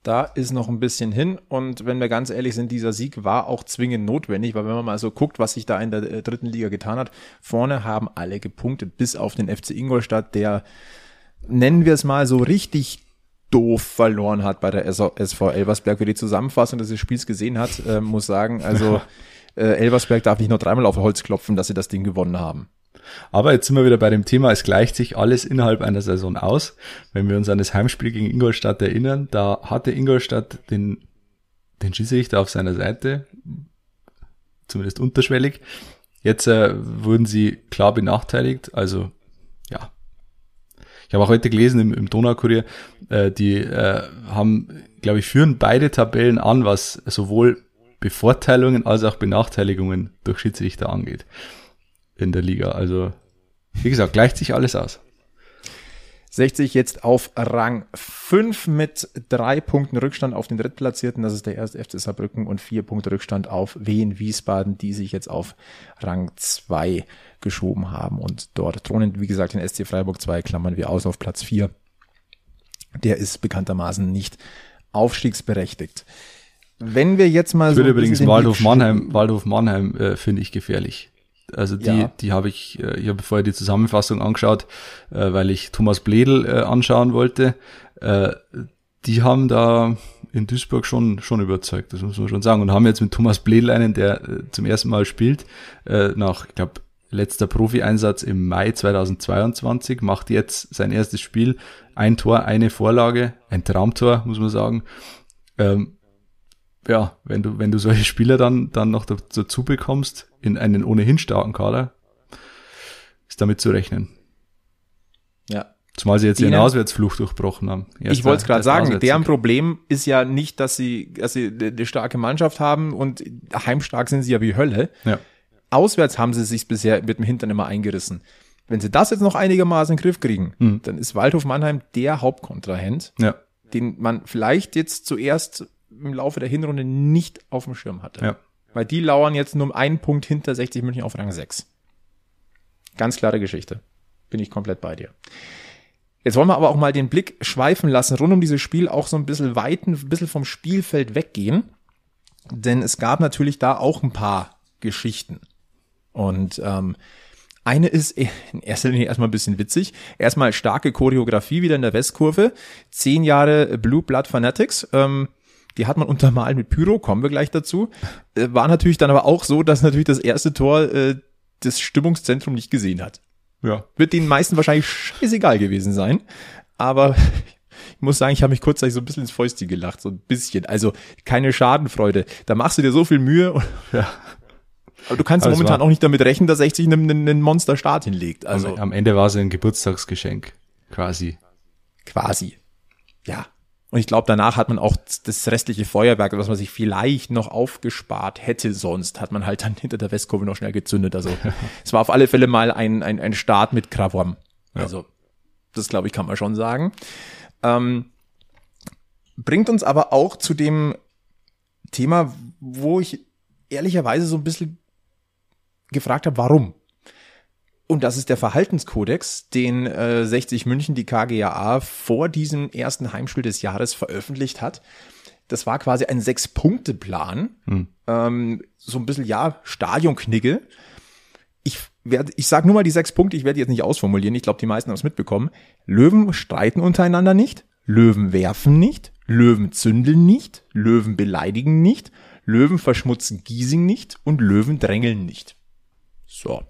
Da ist noch ein bisschen hin und wenn wir ganz ehrlich sind, dieser Sieg war auch zwingend notwendig, weil wenn man mal so guckt, was sich da in der äh, dritten Liga getan hat, vorne haben alle gepunktet, bis auf den FC Ingolstadt, der, nennen wir es mal so richtig doof verloren hat bei der SV Elversberg. Wer die Zusammenfassung des Spiels gesehen hat, äh, muss sagen, also äh, Elversberg darf nicht nur dreimal auf Holz klopfen, dass sie das Ding gewonnen haben. Aber jetzt sind wir wieder bei dem Thema, es gleicht sich alles innerhalb einer Saison aus. Wenn wir uns an das Heimspiel gegen Ingolstadt erinnern, da hatte Ingolstadt den, den Schiedsrichter auf seiner Seite, zumindest unterschwellig. Jetzt äh, wurden sie klar benachteiligt, also ja. Ich habe auch heute gelesen im, im Donaukurier, äh, die äh, haben, glaube ich, führen beide Tabellen an, was sowohl Bevorteilungen als auch Benachteiligungen durch Schiedsrichter angeht in der Liga. Also, wie gesagt, gleicht sich alles aus. 60 jetzt auf Rang 5 mit drei Punkten Rückstand auf den Drittplatzierten. Das ist der erste FC Saarbrücken und vier Punkte Rückstand auf Wien Wiesbaden, die sich jetzt auf Rang 2 geschoben haben. Und dort thronen, wie gesagt, den SC Freiburg 2 klammern wir aus auf Platz 4. Der ist bekanntermaßen nicht aufstiegsberechtigt. Wenn wir jetzt mal ich so. Würde übrigens Waldhof Mannheim, Waldhof Mannheim äh, finde ich gefährlich. Also die, ja. die habe ich, äh, ich habe vorher die Zusammenfassung angeschaut, äh, weil ich Thomas Bledel äh, anschauen wollte. Die haben da in Duisburg schon schon überzeugt, das muss man schon sagen. Und haben jetzt mit Thomas Bledel einen, der zum ersten Mal spielt, nach, ich glaube, letzter Profi-Einsatz im Mai 2022, macht jetzt sein erstes Spiel, ein Tor, eine Vorlage, ein Traumtor, muss man sagen. Ähm, ja, wenn du, wenn du solche Spieler dann, dann noch dazu bekommst, in einen ohnehin starken Kader, ist damit zu rechnen. Ja. Zumal sie jetzt ihren Auswärtsfluch durchbrochen haben. Erster, ich wollte es gerade sagen, deren Problem ist ja nicht, dass sie, dass sie eine starke Mannschaft haben und heimstark sind sie ja wie Hölle. Ja. Auswärts haben sie sich bisher mit dem Hintern immer eingerissen. Wenn sie das jetzt noch einigermaßen in den Griff kriegen, mhm. dann ist Waldhof Mannheim der Hauptkontrahent, ja. den man vielleicht jetzt zuerst im Laufe der Hinrunde nicht auf dem Schirm hatte. Ja. Weil die lauern jetzt nur um einen Punkt hinter 60 München auf Rang 6. Ganz klare Geschichte. Bin ich komplett bei dir. Jetzt wollen wir aber auch mal den Blick schweifen lassen, rund um dieses Spiel auch so ein bisschen weiten, ein bisschen vom Spielfeld weggehen. Denn es gab natürlich da auch ein paar Geschichten. Und ähm, eine ist in erster Linie erstmal ein bisschen witzig. Erstmal starke Choreografie wieder in der Westkurve. Zehn Jahre Blue Blood Fanatics. Ähm, die hat man untermalt mit Pyro, kommen wir gleich dazu. Äh, war natürlich dann aber auch so, dass natürlich das erste Tor äh, das Stimmungszentrum nicht gesehen hat. Ja. Wird den meisten wahrscheinlich scheißegal gewesen sein. Aber ich muss sagen, ich habe mich kurzzeitig so ein bisschen ins Fäustchen gelacht, so ein bisschen. Also keine Schadenfreude. Da machst du dir so viel Mühe. Und, ja. Aber du kannst also momentan auch nicht damit rechnen, dass 60 einen, einen Monsterstart hinlegt. Also am Ende war es ein Geburtstagsgeschenk, quasi. Quasi. Ja, und ich glaube, danach hat man auch das restliche Feuerwerk, was man sich vielleicht noch aufgespart hätte sonst, hat man halt dann hinter der Westkurve noch schnell gezündet. Also es war auf alle Fälle mal ein, ein, ein Start mit Krawom. Ja. Also das glaube ich, kann man schon sagen. Ähm, bringt uns aber auch zu dem Thema, wo ich ehrlicherweise so ein bisschen gefragt habe, warum? Und das ist der Verhaltenskodex, den äh, 60 München, die KGAA, vor diesem ersten Heimspiel des Jahres veröffentlicht hat. Das war quasi ein Sechs-Punkte-Plan. Hm. Ähm, so ein bisschen, ja, Stadionknigge. Ich werde, ich sage nur mal die sechs Punkte, ich werde jetzt nicht ausformulieren, ich glaube, die meisten haben es mitbekommen. Löwen streiten untereinander nicht, Löwen werfen nicht, Löwen zündeln nicht, Löwen beleidigen nicht, Löwen verschmutzen Giesing nicht und Löwen drängeln nicht. So.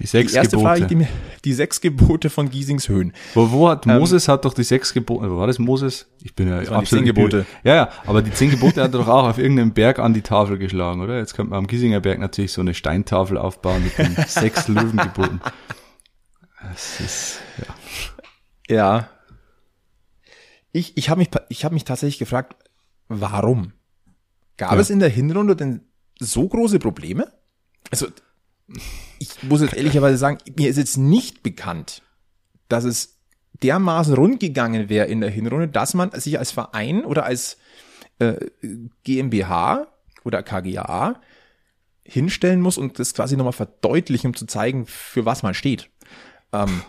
Die sechs die erste Gebote. Frage, die, mir, die sechs Gebote von Giesings Höhen. Wo, wo hat Moses hat doch die sechs Gebote, wo war das Moses? Ich bin ja die absolut zehn Gebote. Ja, ja, aber die zehn Gebote hat er doch auch auf irgendeinem Berg an die Tafel geschlagen, oder? Jetzt könnte man am Giesinger Berg natürlich so eine Steintafel aufbauen mit den sechs Löwengeboten. Das ist, ja. Ja. Ich, ich habe mich, ich hab mich tatsächlich gefragt, warum? Gab Ja. es in der Hinrunde denn so große Probleme? Also, ich muss jetzt ehrlicherweise sagen, mir ist jetzt nicht bekannt, dass es dermaßen rund gegangen wäre in der Hinrunde, dass man sich als Verein oder als äh, GmbH oder KGA hinstellen muss und das quasi nochmal verdeutlichen, um zu zeigen, für was man steht. Ähm,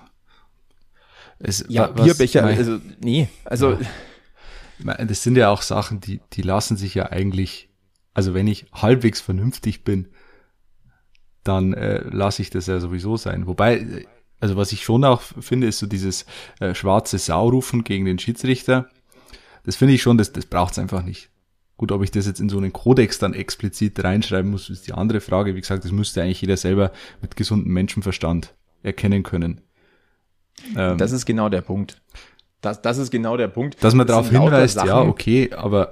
Es, ja, wa- was- Bierbecher, mein- also nee, also mein, das sind ja auch Sachen, die, die lassen sich ja eigentlich, also wenn ich halbwegs vernünftig bin, dann äh, lasse ich das ja sowieso sein. Wobei, äh, also was ich schon auch finde, ist so dieses äh, schwarze Saurufen gegen den Schiedsrichter. Das finde ich schon, das, das braucht's einfach nicht. Gut, ob ich das jetzt in so einen Kodex dann explizit reinschreiben muss, ist die andere Frage. Wie gesagt, das müsste eigentlich jeder selber mit gesundem Menschenverstand erkennen können. Ähm, Das ist genau der Punkt. Das, das ist genau der Punkt. dass man Das darauf hinweist, ja, okay, aber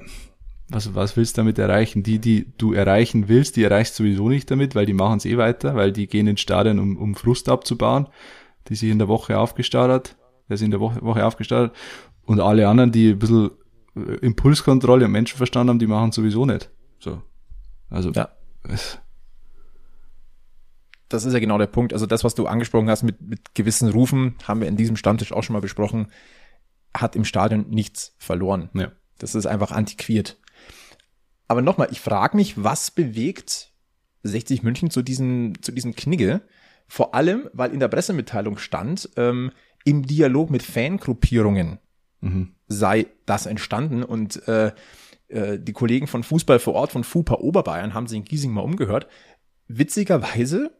was, was willst du damit erreichen? Die, die du erreichen willst, die erreichst sowieso nicht damit, weil die machen es eh weiter, weil die gehen ins Stadion, um, um Frust abzubauen, die sich in der Woche aufgestaut hat, der sich in der Woche, Woche aufgestaut hat. Und alle anderen, die ein bisschen äh, Impulskontrolle und Menschenverstand haben, die machen es sowieso nicht. So. Also, Ja. es, Das ist ja genau der Punkt. Also das, was du angesprochen hast mit, mit gewissen Rufen, haben wir in diesem Stammtisch auch schon mal besprochen, hat im Stadion nichts verloren. ja. Das ist einfach antiquiert. Aber nochmal, ich frage mich, was bewegt 60 München zu diesem, zu diesem Knigge? Vor allem, weil in der Pressemitteilung stand, ähm, im Dialog mit Fangruppierungen Mhm. sei das entstanden und äh, äh, die Kollegen von Fußball vor Ort von FUPA Oberbayern haben sich in Giesing mal umgehört. Witzigerweise,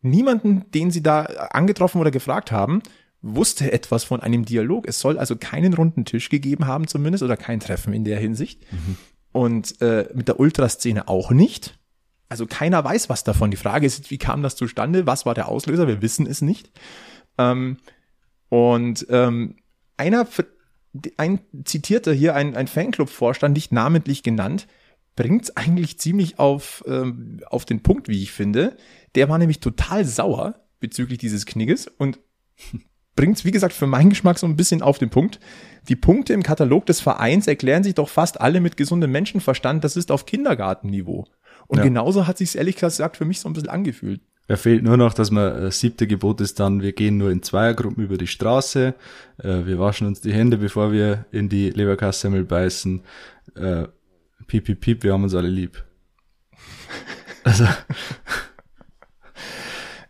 niemanden, den sie da angetroffen oder gefragt haben, wusste etwas von einem Dialog. Es soll also keinen runden Tisch gegeben haben zumindest oder kein Treffen in der Hinsicht. Und äh, mit der Ultraszene auch nicht. Also keiner weiß was davon. Die Frage ist, wie kam das zustande? Was war der Auslöser? Wir wissen es nicht. Ähm, und ähm, einer, ein zitierter hier, ein, ein Fanclub-Vorstand, nicht namentlich genannt, bringt es eigentlich ziemlich auf, ähm, auf den Punkt, wie ich finde. Der war nämlich total sauer bezüglich dieses Knigges und bringt es, wie gesagt, für meinen Geschmack so ein bisschen auf den Punkt. Die Punkte im Katalog des Vereins erklären sich doch fast alle mit gesundem Menschenverstand. Das ist auf Kindergartenniveau. Und Ja. genauso hat sich ehrlich gesagt für mich so ein bisschen angefühlt. Er fehlt nur noch, dass man äh, siebte Gebot ist dann, wir gehen nur in Zweiergruppen über die Straße, äh, wir waschen uns die Hände, bevor wir in die Leberkassemmel beißen, äh, piep, piep, piep, wir haben uns alle lieb. Also,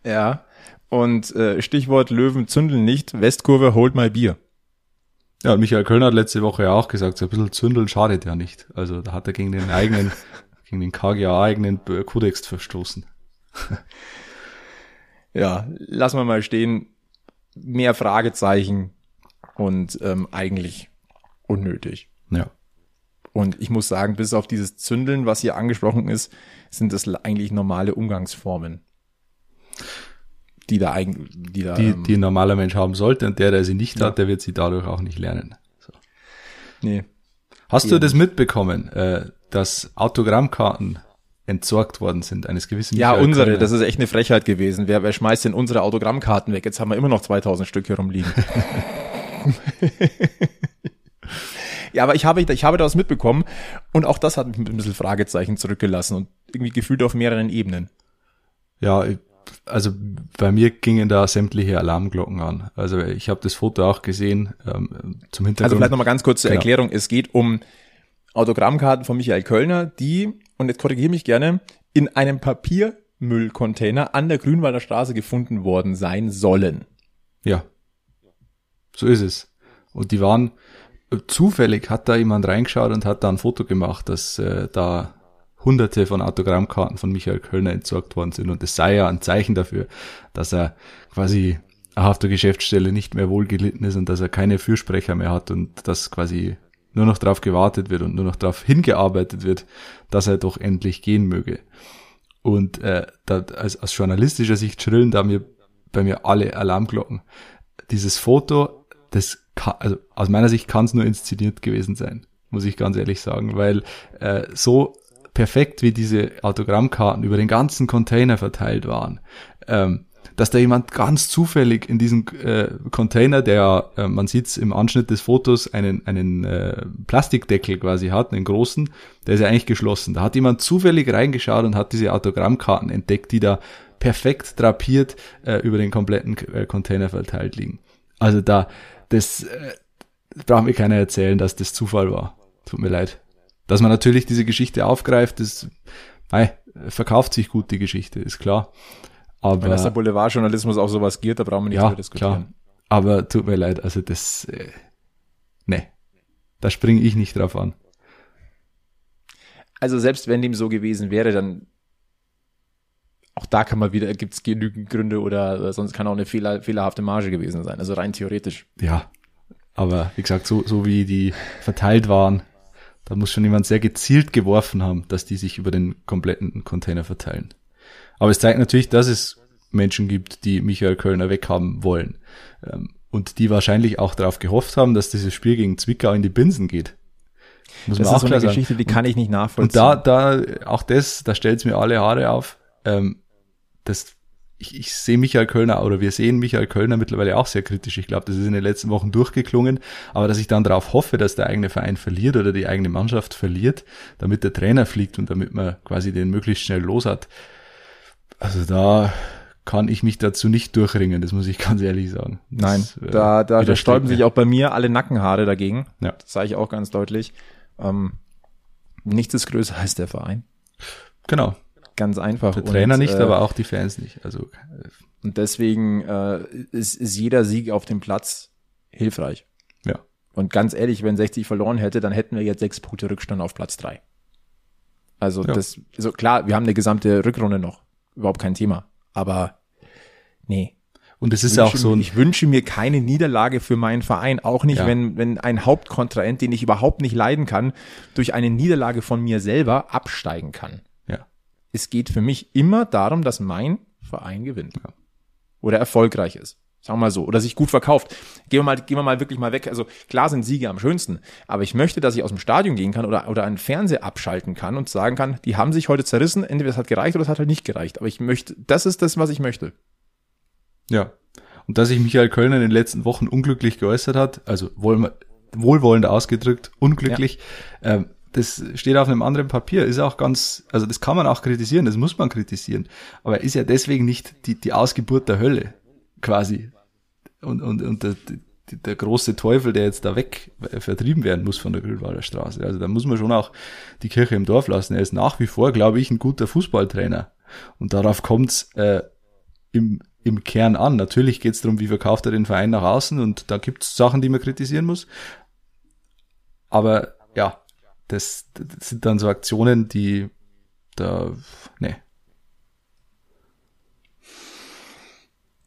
Ja. Und äh, Stichwort Löwen zündeln nicht, Westkurve holt mal Bier. ja, Michael Kölner hat letzte Woche ja auch gesagt, so ein bisschen zündeln schadet ja nicht. Also da hat er gegen den eigenen, gegen den KGA eigenen Kodex verstoßen. Ja, lassen wir mal stehen. Mehr Fragezeichen und ähm, eigentlich unnötig. Ja. Und ich muss sagen, bis auf dieses Zündeln, was hier angesprochen ist, sind das eigentlich normale Umgangsformen. Die da eigentlich, die da, Die, ähm, die ein normaler Mensch haben sollte und der, der sie nicht Ja. hat, der wird sie dadurch auch nicht lernen. So. nee. Hast Eher du das mitbekommen, äh, dass Autogrammkarten entsorgt worden sind eines gewissen Ja, Michael unsere, Kölner? das ist echt eine Frechheit gewesen. Wer, wer schmeißt denn unsere Autogrammkarten weg? Jetzt haben wir immer noch 2000 Stück hier rumliegen. ja, aber ich habe, ich habe das mitbekommen und auch das hat mich mit ein bisschen Fragezeichen zurückgelassen und irgendwie gefühlt auf mehreren Ebenen. Ja, ich- also bei mir gingen da sämtliche Alarmglocken an. Also ich habe das Foto auch gesehen. Ähm, zum Hintergrund. Also vielleicht nochmal ganz kurz zur Genau. Erklärung. Es geht um Autogrammkarten von Michael Kölner, die, und jetzt korrigiere mich gerne, in einem Papiermüllcontainer an der Grünwalder Straße gefunden worden sein sollen. Ja, so ist es. Und die waren äh, zufällig hat da jemand reingeschaut und hat da ein Foto gemacht, dass äh, da hunderte von Autogrammkarten von Michael Kölner entsorgt worden sind. Und das sei ja ein Zeichen dafür, dass er quasi auf der Geschäftsstelle nicht mehr wohlgelitten ist und dass er keine Fürsprecher mehr hat und dass quasi nur noch darauf gewartet wird und nur noch darauf hingearbeitet wird, dass er doch endlich gehen möge. Und äh, da, als, aus journalistischer Sicht schrillen da mir bei mir alle Alarmglocken. Dieses Foto, das kann, also aus meiner Sicht kann es nur inszeniert gewesen sein, muss ich ganz ehrlich sagen, weil äh, so perfekt wie diese Autogrammkarten über den ganzen Container verteilt waren, ähm, dass da jemand ganz zufällig in diesem äh, Container, der, äh, man sieht es im Anschnitt des Fotos, einen, einen äh, Plastikdeckel quasi hat, einen großen, der ist ja eigentlich geschlossen. Da hat jemand zufällig reingeschaut und hat diese Autogrammkarten entdeckt, die da perfekt drapiert äh, über den kompletten äh, Container verteilt liegen. Also da, das äh, braucht mir keiner erzählen, dass das Zufall war. Tut mir leid. Dass man natürlich diese Geschichte aufgreift, das nein, verkauft sich gut, die Geschichte, ist klar. Aber, Wenn das der Boulevardjournalismus auf sowas geht, da brauchen wir nicht ja, drüber diskutieren. klar. Aber tut mir leid, also das, äh, ne, da springe ich nicht drauf an. Also selbst wenn dem so gewesen wäre, dann auch da kann man wieder, gibt es genügend Gründe oder, oder sonst kann auch eine fehler, fehlerhafte Marge gewesen sein. Also rein theoretisch. Ja, aber wie gesagt, so, so wie die verteilt waren, da muss schon jemand sehr gezielt geworfen haben, dass die sich über den kompletten Container verteilen. Aber es zeigt natürlich, dass es Menschen gibt, die Michael Kölner weghaben wollen. Ähm, Und die wahrscheinlich auch darauf gehofft haben, dass dieses Spiel gegen Zwickau in die Binsen geht. Muss Das man ist so eine sagen. Geschichte, die kann ich nicht Und nachvollziehen. da, da, auch das, da stellt's mir alle Haare auf. Ähm, das, ich, ich sehe Michael Kölner oder wir sehen Michael Kölner mittlerweile auch sehr kritisch. Ich glaube, das ist in den letzten Wochen durchgeklungen. Aber dass ich dann darauf hoffe, dass der eigene Verein verliert oder die eigene Mannschaft verliert, damit der Trainer fliegt und damit man quasi den möglichst schnell los hat. Also da kann ich mich dazu nicht durchringen, das muss ich ganz ehrlich sagen. Nein, Das, äh, da, da, da sträuben sich auch bei mir alle Nackenhaare dagegen. Ja. Das sage ich auch ganz deutlich. Ähm, nichts ist größer als der Verein. Genau. Ganz einfach. Der Trainer Und, nicht, äh, aber auch die Fans nicht. Also äh, Und deswegen äh, ist, ist jeder Sieg auf dem Platz hilfreich. ja. Und ganz ehrlich, wenn 60 verloren hätte, dann hätten wir jetzt sechs Punkte Rückstand auf Platz drei. Also Ja. das, also klar, wir haben eine gesamte Rückrunde noch. Überhaupt kein Thema. Aber nee. Und es ist ja auch so ein, ich wünsche mir keine Niederlage für meinen Verein, auch nicht, Ja. wenn, wenn ein Hauptkontrahent, den ich überhaupt nicht leiden kann, durch eine Niederlage von mir selber absteigen kann. Ja. Es geht für mich immer darum, dass mein Verein gewinnt. Oder erfolgreich ist. Sagen wir mal so. Oder sich gut verkauft. Gehen wir mal, gehen wir mal wirklich mal weg. Also klar sind Siege am schönsten. Aber ich möchte, dass ich aus dem Stadion gehen kann oder, oder einen Fernseher abschalten kann und sagen kann, die haben sich heute zerrissen. Entweder es hat gereicht oder es hat halt nicht gereicht. Aber ich möchte, das ist das, was ich möchte. Ja. Und dass sich Michael Kölner in den letzten Wochen unglücklich geäußert hat, also wohl, wohlwollend ausgedrückt, unglücklich, ähm, das steht auf einem anderen Papier, ist auch ganz, also das kann man auch kritisieren, das muss man kritisieren. Aber er ist ja deswegen nicht die, die Ausgeburt der Hölle, quasi. Und, und, und der, der, der große Teufel, der jetzt da weg äh, vertrieben werden muss von der Grünwalder Straße. Also da muss man schon auch die Kirche im Dorf lassen. Er ist nach wie vor, glaube ich, ein guter Fußballtrainer. Und darauf kommt's äh, im, im Kern an. Natürlich geht's darum, wie verkauft er den Verein nach außen und da gibt's Sachen, die man kritisieren muss. Aber ja, das, das sind dann so Aktionen, die da, ne,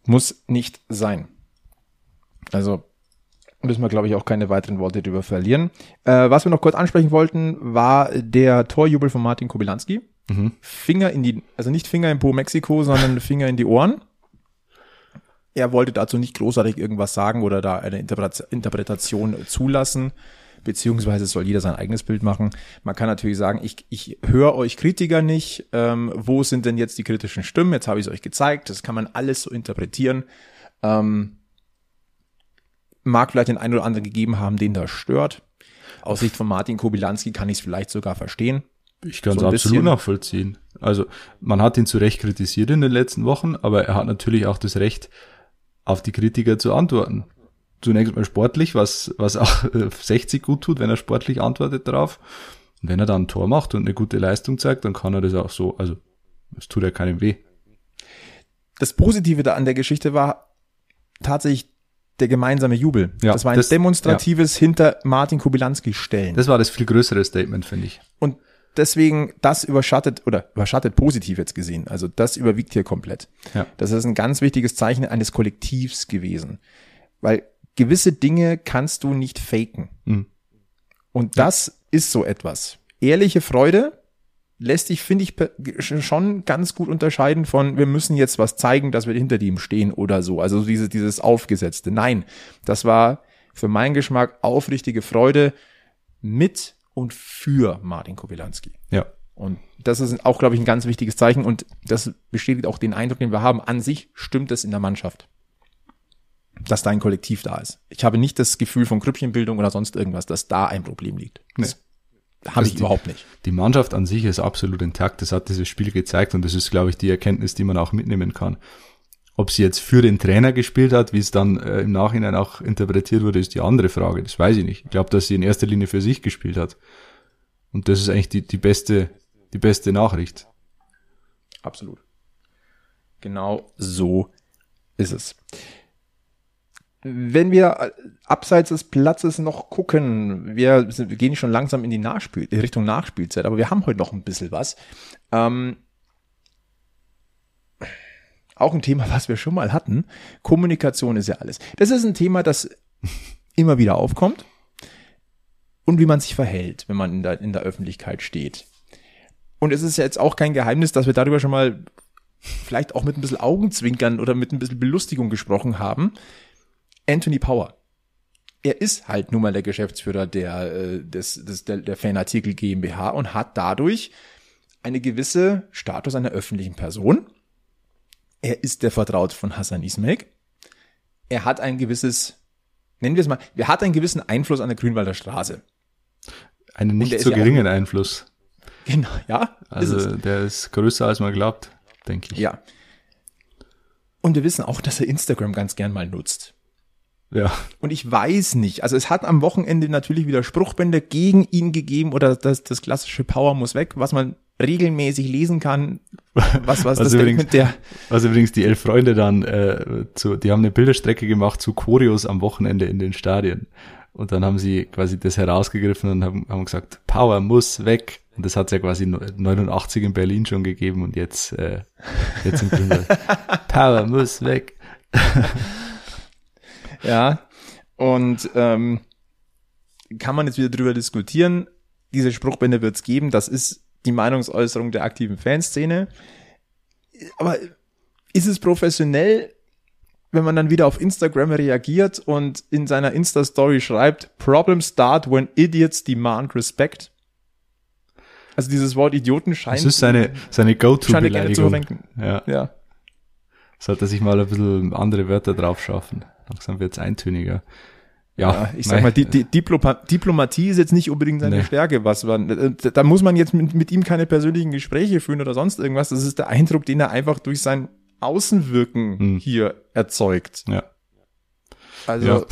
Muss nicht sein. Also müssen wir, glaube ich, auch keine weiteren Worte darüber verlieren. Äh, was wir noch kurz ansprechen wollten, war der Torjubel von Martin Kobylanski. Mhm. Finger in die, also nicht Finger in Po Mexiko, sondern Finger in die Ohren. Er wollte dazu nicht großartig irgendwas sagen oder da eine Interpret- Interpretation zulassen, beziehungsweise soll jeder sein eigenes Bild machen. Man kann natürlich sagen, ich, ich höre euch Kritiker nicht. Ähm, wo sind denn jetzt die kritischen Stimmen? Jetzt habe ich es euch gezeigt. Das kann man alles so interpretieren. Ähm, mag vielleicht den einen oder anderen gegeben haben, den das stört. Aus Sicht von Martin Kobilanski kann ich es vielleicht sogar verstehen. Ich kann es So absolut bisschen. nachvollziehen. Also man hat ihn zu Recht kritisiert in den letzten Wochen, aber er hat natürlich auch das Recht, auf die Kritiker zu antworten. Zunächst mal sportlich, was, was auch äh, 60 gut tut, wenn er sportlich antwortet darauf. Und wenn er dann ein Tor macht und eine gute Leistung zeigt, dann kann er das auch so, also es tut ja keinem weh. Das Positive da an der Geschichte war tatsächlich der gemeinsame Jubel. Ja, das war ein das- demonstratives hinter Martin Kobilanski stellen. Das war das viel größere Statement, finde ich. Und deswegen, das überschattet, oder überschattet positiv jetzt gesehen. Also das überwiegt hier komplett. Ja. Das ist ein ganz wichtiges Zeichen eines Kollektivs gewesen. Weil gewisse Dinge kannst du nicht faken. Mhm. Und das ist so etwas. Ehrliche Freude lässt sich, finde ich, schon ganz gut unterscheiden von, wir müssen jetzt was zeigen, dass wir hinter dem stehen oder so. Also dieses, dieses Aufgesetzte. Nein, das war für meinen Geschmack aufrichtige Freude mit und für Martin Kowilanski. Ja. Und das ist auch, glaube ich, ein ganz wichtiges Zeichen und das bestätigt auch den Eindruck, den wir haben. An sich stimmt es in der Mannschaft, dass da ein Kollektiv da ist. Ich habe nicht das Gefühl von Grüppchenbildung oder sonst irgendwas, dass da ein Problem liegt. Das habe Also ich die- überhaupt nicht. Die Mannschaft an sich ist absolut intakt. Das hat dieses Spiel gezeigt und das ist, glaube ich, die Erkenntnis, die man auch mitnehmen kann. Ob sie jetzt für den Trainer gespielt hat, wie es dann äh, im Nachhinein auch interpretiert wurde, ist die andere Frage. Das weiß ich nicht. Ich glaube, dass sie in erster Linie für sich gespielt hat. Und das ist eigentlich die, die beste, die beste Nachricht. Absolut. Genau so ist es. Wenn wir äh, abseits des Platzes noch gucken, wir, sind, wir gehen schon langsam in die Nachspiel, Richtung Nachspielzeit, aber wir haben heute noch ein bisschen was. Ähm, auch ein Thema, was wir schon mal hatten. Kommunikation ist ja alles. Das ist ein Thema, das immer wieder aufkommt. Und wie man sich verhält, wenn man in der, in der Öffentlichkeit steht. Und es ist jetzt auch kein Geheimnis, dass wir darüber schon mal vielleicht auch mit ein bisschen Augenzwinkern oder mit ein bisschen Belustigung gesprochen haben. Anthony Power. Er ist halt nun mal der Geschäftsführer der, äh, des, des, der, der Fanartikel GmbH und hat dadurch eine gewisse Status einer öffentlichen Person. Er ist der Vertraut von Hassan Ismail. Er hat ein gewisses, nennen wir es mal, er hat einen gewissen Einfluss an der Grünwalder Straße. Einen nicht ist so ja auch- geringen Einfluss. Genau, ja. Also ist der ist größer als man glaubt, denke ich. Ja. Und wir wissen auch, dass er Instagram ganz gern mal nutzt. Ja. Und ich weiß nicht, also es hat am Wochenende natürlich wieder Spruchbänder gegen ihn gegeben oder das, das klassische Power muss weg, was man regelmäßig lesen kann. Was, was das übrigens, Statement der, was übrigens die elf Freunde dann äh, zu, die haben eine Bilderstrecke gemacht zu Choreos am Wochenende in den Stadien. Und dann haben sie quasi das herausgegriffen und haben, haben gesagt, Power muss weg. Und das hat es ja quasi 89 in Berlin schon gegeben und jetzt, äh, jetzt in Grünwald. Power muss weg. Ja, und ähm, kann man jetzt wieder drüber diskutieren. Diese Spruchbände wird es geben, das ist die Meinungsäußerung der aktiven Fanszene. Aber ist es professionell, wenn man dann wieder auf Instagram reagiert und in seiner Insta-Story schreibt, Problems start when idiots demand respect? Also dieses Wort Idioten scheint, Das ist seine, seine scheint gerne zu Go-To-Beleidigung. Ja. Ja. Sollte sich mal ein bisschen andere Wörter drauf schaffen. Langsam wird's eintöniger. Ja, Ja, ich sag mal, die, die Diploma Diplomatie ist jetzt nicht unbedingt seine Nee. Stärke, was man, äh, da muss man jetzt mit, mit ihm keine persönlichen Gespräche führen oder sonst irgendwas. Das ist der Eindruck, den er einfach durch sein Außenwirken Hm. hier erzeugt. Ja. Also, Ja.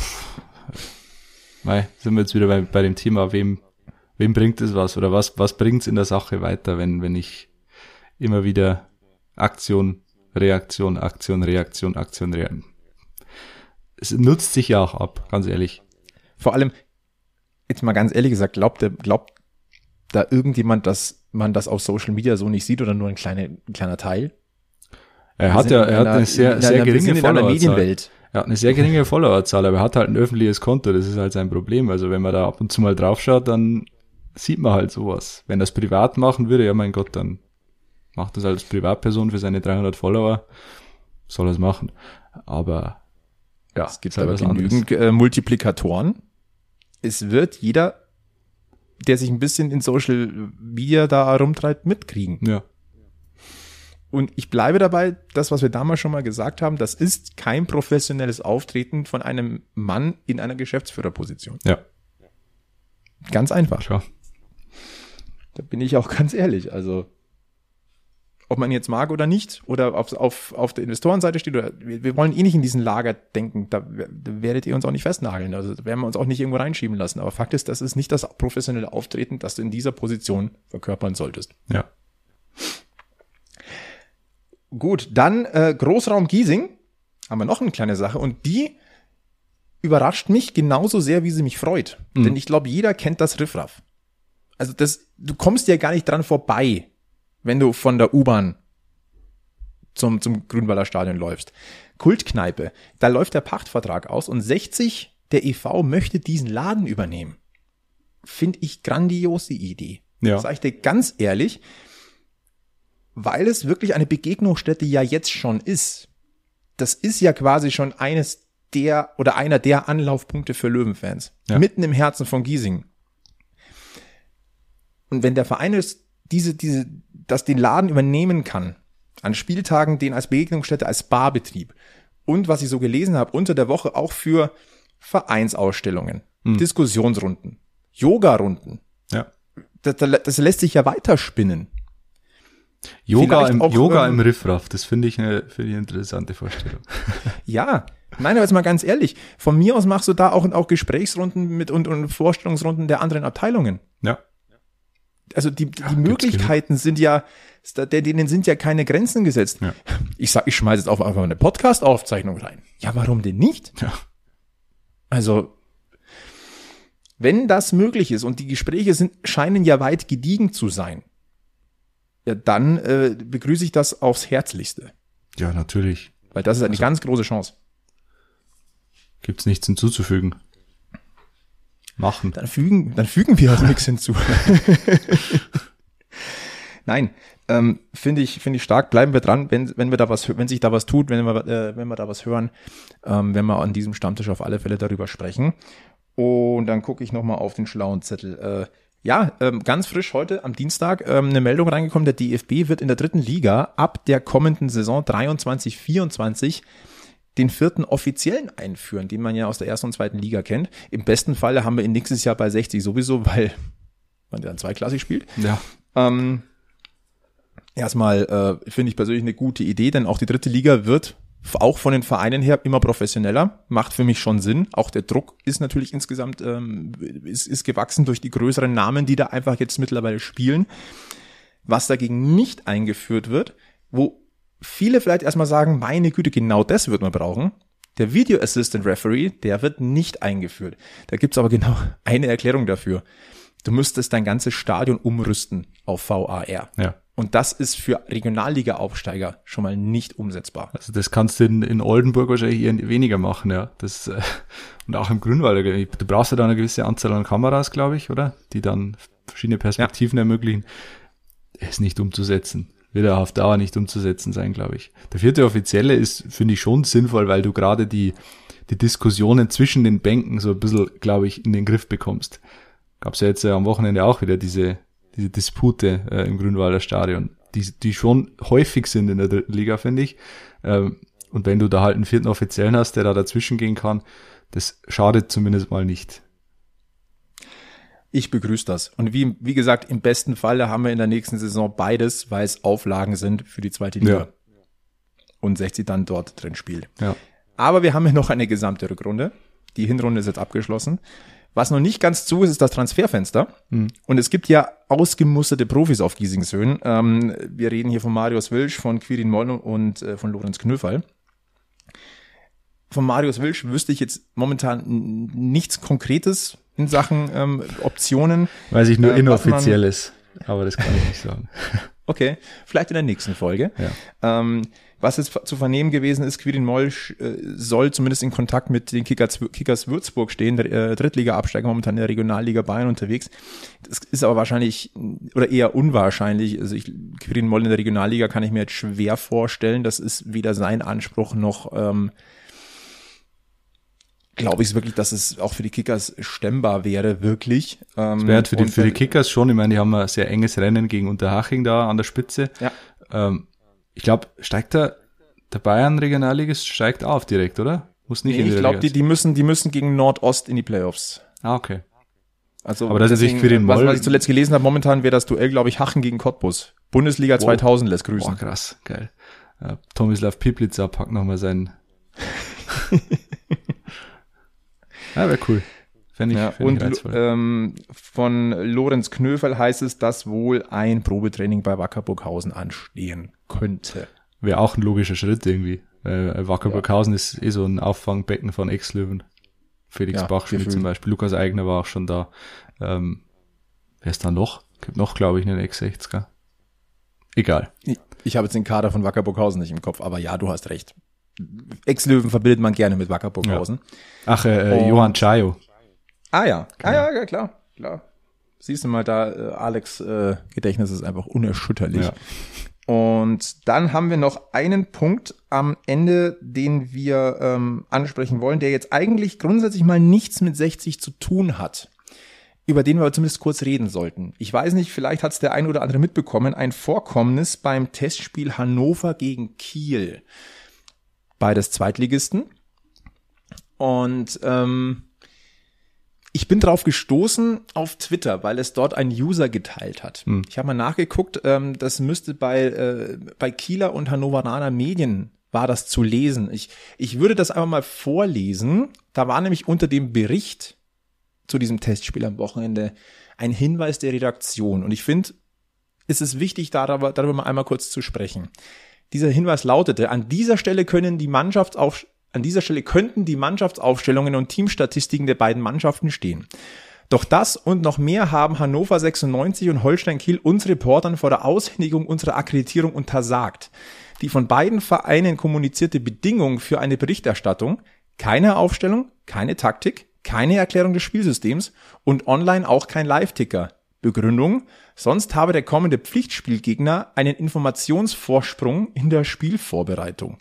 Mei, sind wir jetzt wieder bei, bei dem Thema, wem, wem bringt es was oder was, was bringt's in der Sache weiter, wenn, wenn ich immer wieder Aktion, Reaktion, Aktion, Reaktion, Aktion, Reaktion. Es nutzt sich ja auch ab, ganz ehrlich. vor allem, jetzt mal ganz ehrlich gesagt, glaubt, der, glaubt da irgendjemand, dass man das auf Social Media so nicht sieht oder nur ein, kleiner ein kleiner Teil? Er hat ja, er hat einer- eine sehr, sehr einer- geringe Followerzahl. Er hat eine sehr geringe Followerzahl, aber er hat halt ein öffentliches Konto, das ist halt sein Problem. Also wenn man da ab und zu mal draufschaut, dann sieht man halt sowas. Wenn es privat machen würde, ja mein Gott, dann macht das als Privatperson für seine 300 Follower, soll er es machen. Aber ja, Es gibt halt aber was anderes. genügend äh, Multiplikatoren. Es wird jeder, der sich ein bisschen in Social Media da herumtreibt, mitkriegen. Ja, Und ich bleibe dabei, das, was wir damals schon mal gesagt haben, das ist kein professionelles Auftreten von einem Mann in einer Geschäftsführerposition. ja, Ganz einfach. klar. Da bin ich auch ganz ehrlich. Also, ob man jetzt mag oder nicht, oder auf, auf, auf der Investorenseite steht, oder wir, wir wollen eh nicht in diesen Lager denken, da, da werdet ihr uns auch nicht festnageln. Also da werden wir uns auch nicht irgendwo reinschieben lassen. Aber Fakt ist, das ist nicht das professionelle Auftreten, das du in dieser Position verkörpern solltest. Ja. Gut, dann äh, Großraum Giesing. Haben wir noch eine kleine Sache und die überrascht mich genauso sehr, wie sie mich freut. Mhm. Denn ich glaube, jeder kennt das Riffraff. Also das, du kommst ja gar nicht dran vorbei, wenn du von der U-Bahn zum, zum Grünwalder Stadion läufst. Kultkneipe, da läuft der Pachtvertrag aus und 60, der EV möchte diesen Laden übernehmen. Finde ich grandios die Idee. Ja. Sag ich dir ganz ehrlich, weil es wirklich eine Begegnungsstätte ja jetzt schon ist. Das ist ja quasi schon eines der oder einer der Anlaufpunkte für Löwenfans. Ja. Mitten im Herzen von Giesing. Und wenn der Verein ist, diese, diese, das den Laden übernehmen kann, an Spieltagen den als Begegnungsstätte, als Barbetrieb und was ich so gelesen habe, unter der Woche auch für Vereinsausstellungen, Diskussionsrunden, Yoga-Runden. Ja. Das, das lässt sich ja weiterspinnen. Yoga Vielleicht im, auch, Yoga ähm, im Riffraff, das finde ich eine, finde ich eine interessante Vorstellung. Ja, nein, aber jetzt mal ganz ehrlich, von mir aus machst du da auch, auch Gesprächsrunden mit und, und Vorstellungsrunden der anderen Abteilungen. Ja. Also die, die Möglichkeiten sind ja, denen sind ja keine Grenzen gesetzt. Ja. Ich sag, ich schmeiße jetzt auch einfach eine Podcast-Aufzeichnung rein. Ja, warum denn nicht? Ja. Also, wenn das möglich ist und die Gespräche sind, scheinen ja weit gediegen zu sein, ja, dann äh, begrüße ich das aufs Herzlichste. Ja, natürlich. Weil das ist Also eine ganz große Chance. Gibt's nichts hinzuzufügen. Machen. Dann fügen, dann fügen wir auch nichts hinzu. Nein, ähm, finde ich, finde ich stark. Bleiben wir dran, wenn, wenn wir da was, wenn sich da was tut, wenn wir, äh, wenn wir da was hören, ähm, wenn wir an diesem Stammtisch auf alle Fälle darüber sprechen. Und dann gucke ich noch mal auf den schlauen Zettel. Äh, ja, ähm, ganz frisch heute am Dienstag ähm, eine Meldung reingekommen. Der DFB wird in der dritten Liga ab der kommenden Saison 23, 24 den vierten offiziellen einführen, den man ja aus der ersten und zweiten Liga kennt. Im besten Falle haben wir ihn nächstes Jahr bei 60 sowieso, weil man dann zweiklassig spielt. Ja. Ähm, erstmal äh, finde ich persönlich eine gute Idee, denn auch die dritte Liga wird auch von den Vereinen her immer professioneller. Macht für mich schon Sinn. Auch der Druck ist natürlich insgesamt ähm, ist, ist gewachsen durch die größeren Namen, die da einfach jetzt mittlerweile spielen. Was dagegen nicht eingeführt wird, wo viele vielleicht erstmal sagen, meine Güte, genau das wird man brauchen. Der Video Assistant Referee, der wird nicht eingeführt. Da gibt's aber genau eine Erklärung dafür. Du müsstest dein ganzes Stadion umrüsten auf VAR. Ja. Und das ist für Regionalliga-Aufsteiger schon mal nicht umsetzbar. Also das kannst du in, in Oldenburg wahrscheinlich eher weniger machen, ja. Das, äh, und auch im Grünwald. Du brauchst ja da eine gewisse Anzahl an Kameras, glaube ich, oder? Die dann verschiedene Perspektiven ermöglichen. Ist nicht umzusetzen. Wird auch auf Dauer nicht umzusetzen sein, glaube ich. Der vierte Offizielle ist, finde ich, schon sinnvoll, weil du gerade die, die Diskussionen zwischen den Bänken so ein bisschen, glaube ich, in den Griff bekommst. Gab's ja jetzt ja am Wochenende auch wieder diese, diese Dispute äh, im Grünwalder Stadion, die, die schon häufig sind in der dritten Liga, finde ich. Ähm, und wenn du da halt einen vierten Offiziellen hast, der da dazwischen gehen kann, das schadet zumindest mal nicht. Ich begrüße das. Und wie, wie gesagt, im besten Falle haben wir in der nächsten Saison beides, weil es Auflagen sind für die zweite Liga. Ja. Und 60 dann dort drin spielt. Ja. Aber wir haben ja noch eine gesamte Rückrunde. Die Hinrunde ist jetzt abgeschlossen. Was noch nicht ganz zu ist, ist das Transferfenster. Und es gibt ja ausgemusterte Profis auf Giesingshöhen. Ähm, wir reden hier von Marius Wilsch, von Quirin Moll und äh, von Lorenz Knöferl. Von Marius Wilsch wüsste ich jetzt momentan nichts Konkretes in Sachen ähm, Optionen. Weiß ich nur Äh, was man- inoffizielles, aber das kann ich nicht sagen. Okay, vielleicht in der nächsten Folge. Ja. Ähm, was jetzt zu vernehmen gewesen ist, Quirin Molsch äh, soll zumindest in Kontakt mit den Kickers, Kickers Würzburg stehen, der äh, Drittliga-Absteiger momentan in der Regionalliga Bayern unterwegs. Das ist aber wahrscheinlich oder eher unwahrscheinlich. Also ich, Quirin Moll in der Regionalliga kann ich mir jetzt schwer vorstellen. Das ist weder sein Anspruch noch ähm, glaube ich wirklich, dass es auch für die Kickers stemmbar wäre, wirklich. Ähm, Wäre halt für die, für die Kickers schon, ich meine, die haben ein sehr enges Rennen gegen Unterhaching da an der Spitze. Ja. Ähm, ich glaube, steigt der, der Bayern Regionalligist steigt auf direkt, oder? Muss nicht Nee, in die ich glaube, die, die müssen, die müssen gegen Nordost in die Playoffs. Ah, okay. Also Aber das ist natürlich für den was, Moll- was ich zuletzt gelesen habe, momentan wäre das Duell, glaube ich, Hachen gegen Cottbus. Bundesliga 2000 lässt grüßen. Boah, krass, geil. Ja, Tomislav Piplica packt nochmal seinen. ja, wäre cool. Fände ich, Ja, fänd ich und reizvoll. ähm, von Lorenz Knöferl heißt es, dass wohl ein Probetraining bei Wackerburghausen anstehen könnte. Wäre auch ein logischer Schritt irgendwie. Äh, Wackerburghausen ist eh so ein Auffangbecken von Ex-Löwen. Felix Ja, Bach spielt Gefühl. zum Beispiel. Lukas Eigner war auch schon da. Ähm, wer ist da noch? Gibt noch, glaube ich, einen Ex-60er. Egal. Ich, ich habe jetzt den Kader von Wackerburghausen nicht im Kopf, aber ja, du hast recht. Ex-Löwen verbindet man gerne mit Wackerburghausen. Ach, äh, Und- Johann Chayo. Ah ja, ah, ja, ja, klar, klar. Siehst du mal, da äh, Alex äh, Gedächtnis ist einfach unerschütterlich. Ja. Und dann haben wir noch einen Punkt am Ende, den wir ähm, ansprechen wollen, der jetzt eigentlich grundsätzlich mal nichts mit 60 zu tun hat, über den wir zumindest kurz reden sollten. Ich weiß nicht, vielleicht hat es der ein oder andere mitbekommen, ein Vorkommnis beim Testspiel Hannover gegen Kiel. Beides Zweitligisten. Und ähm, ich bin drauf gestoßen auf Twitter, weil es dort ein User geteilt hat. Hm. Ich habe mal nachgeguckt, ähm, das müsste bei, äh, bei Kieler und Hannoveraner Medien war das zu lesen. Ich, ich würde das einfach mal vorlesen. Da war nämlich unter dem Bericht zu diesem Testspiel am Wochenende ein Hinweis der Redaktion. Und ich finde, es ist wichtig, darüber, darüber mal einmal kurz zu sprechen. Dieser Hinweis lautete, an dieser Stelle können die Mannschaftsauf an dieser Stelle könnten die Mannschaftsaufstellungen und Teamstatistiken der beiden Mannschaften stehen. Doch das und noch mehr haben Hannover 96 und Holstein Kiel uns Reportern vor der Aushändigung unserer Akkreditierung untersagt. Die von beiden Vereinen kommunizierte Bedingung für eine Berichterstattung, keine Aufstellung, keine Taktik, keine Erklärung des Spielsystems und online auch kein Live-Ticker. Begründung, sonst habe der kommende Pflichtspielgegner einen Informationsvorsprung in der Spielvorbereitung.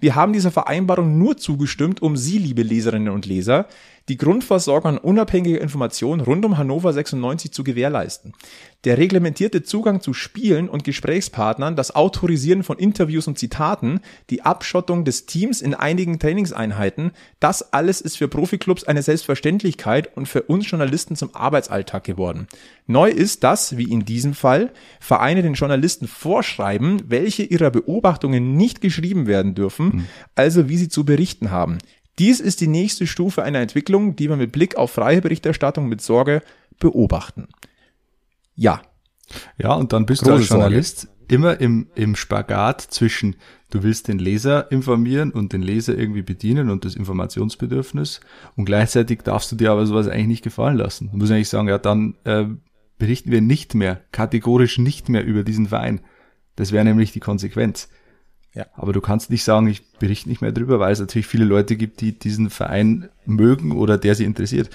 Wir haben dieser Vereinbarung nur zugestimmt, um Sie, liebe Leserinnen und Leser, die Grundversorgung an unabhängiger Information rund um Hannover 96 zu gewährleisten. Der reglementierte Zugang zu Spielen und Gesprächspartnern, das Autorisieren von Interviews und Zitaten, die Abschottung des Teams in einigen Trainingseinheiten, das alles ist für Profiklubs eine Selbstverständlichkeit und für uns Journalisten zum Arbeitsalltag geworden. Neu ist, dass, wie in diesem Fall, Vereine den Journalisten vorschreiben, welche ihrer Beobachtungen nicht geschrieben werden dürfen, mhm. also wie sie zu berichten haben. Dies ist die nächste Stufe einer Entwicklung, die wir mit Blick auf freie Berichterstattung mit Sorge beobachten. Ja. Ja, und dann bist Große du als Journalist Sorge. immer im, im Spagat zwischen, du willst den Leser informieren und den Leser irgendwie bedienen und das Informationsbedürfnis und gleichzeitig darfst du dir aber sowas eigentlich nicht gefallen lassen. Du musst eigentlich sagen, ja, dann äh, berichten wir nicht mehr, kategorisch nicht mehr über diesen Verein. Das wäre nämlich die Konsequenz. Ja. Aber du kannst nicht sagen, ich berichte nicht mehr drüber, weil es natürlich viele Leute gibt, die diesen Verein mögen oder der sie interessiert.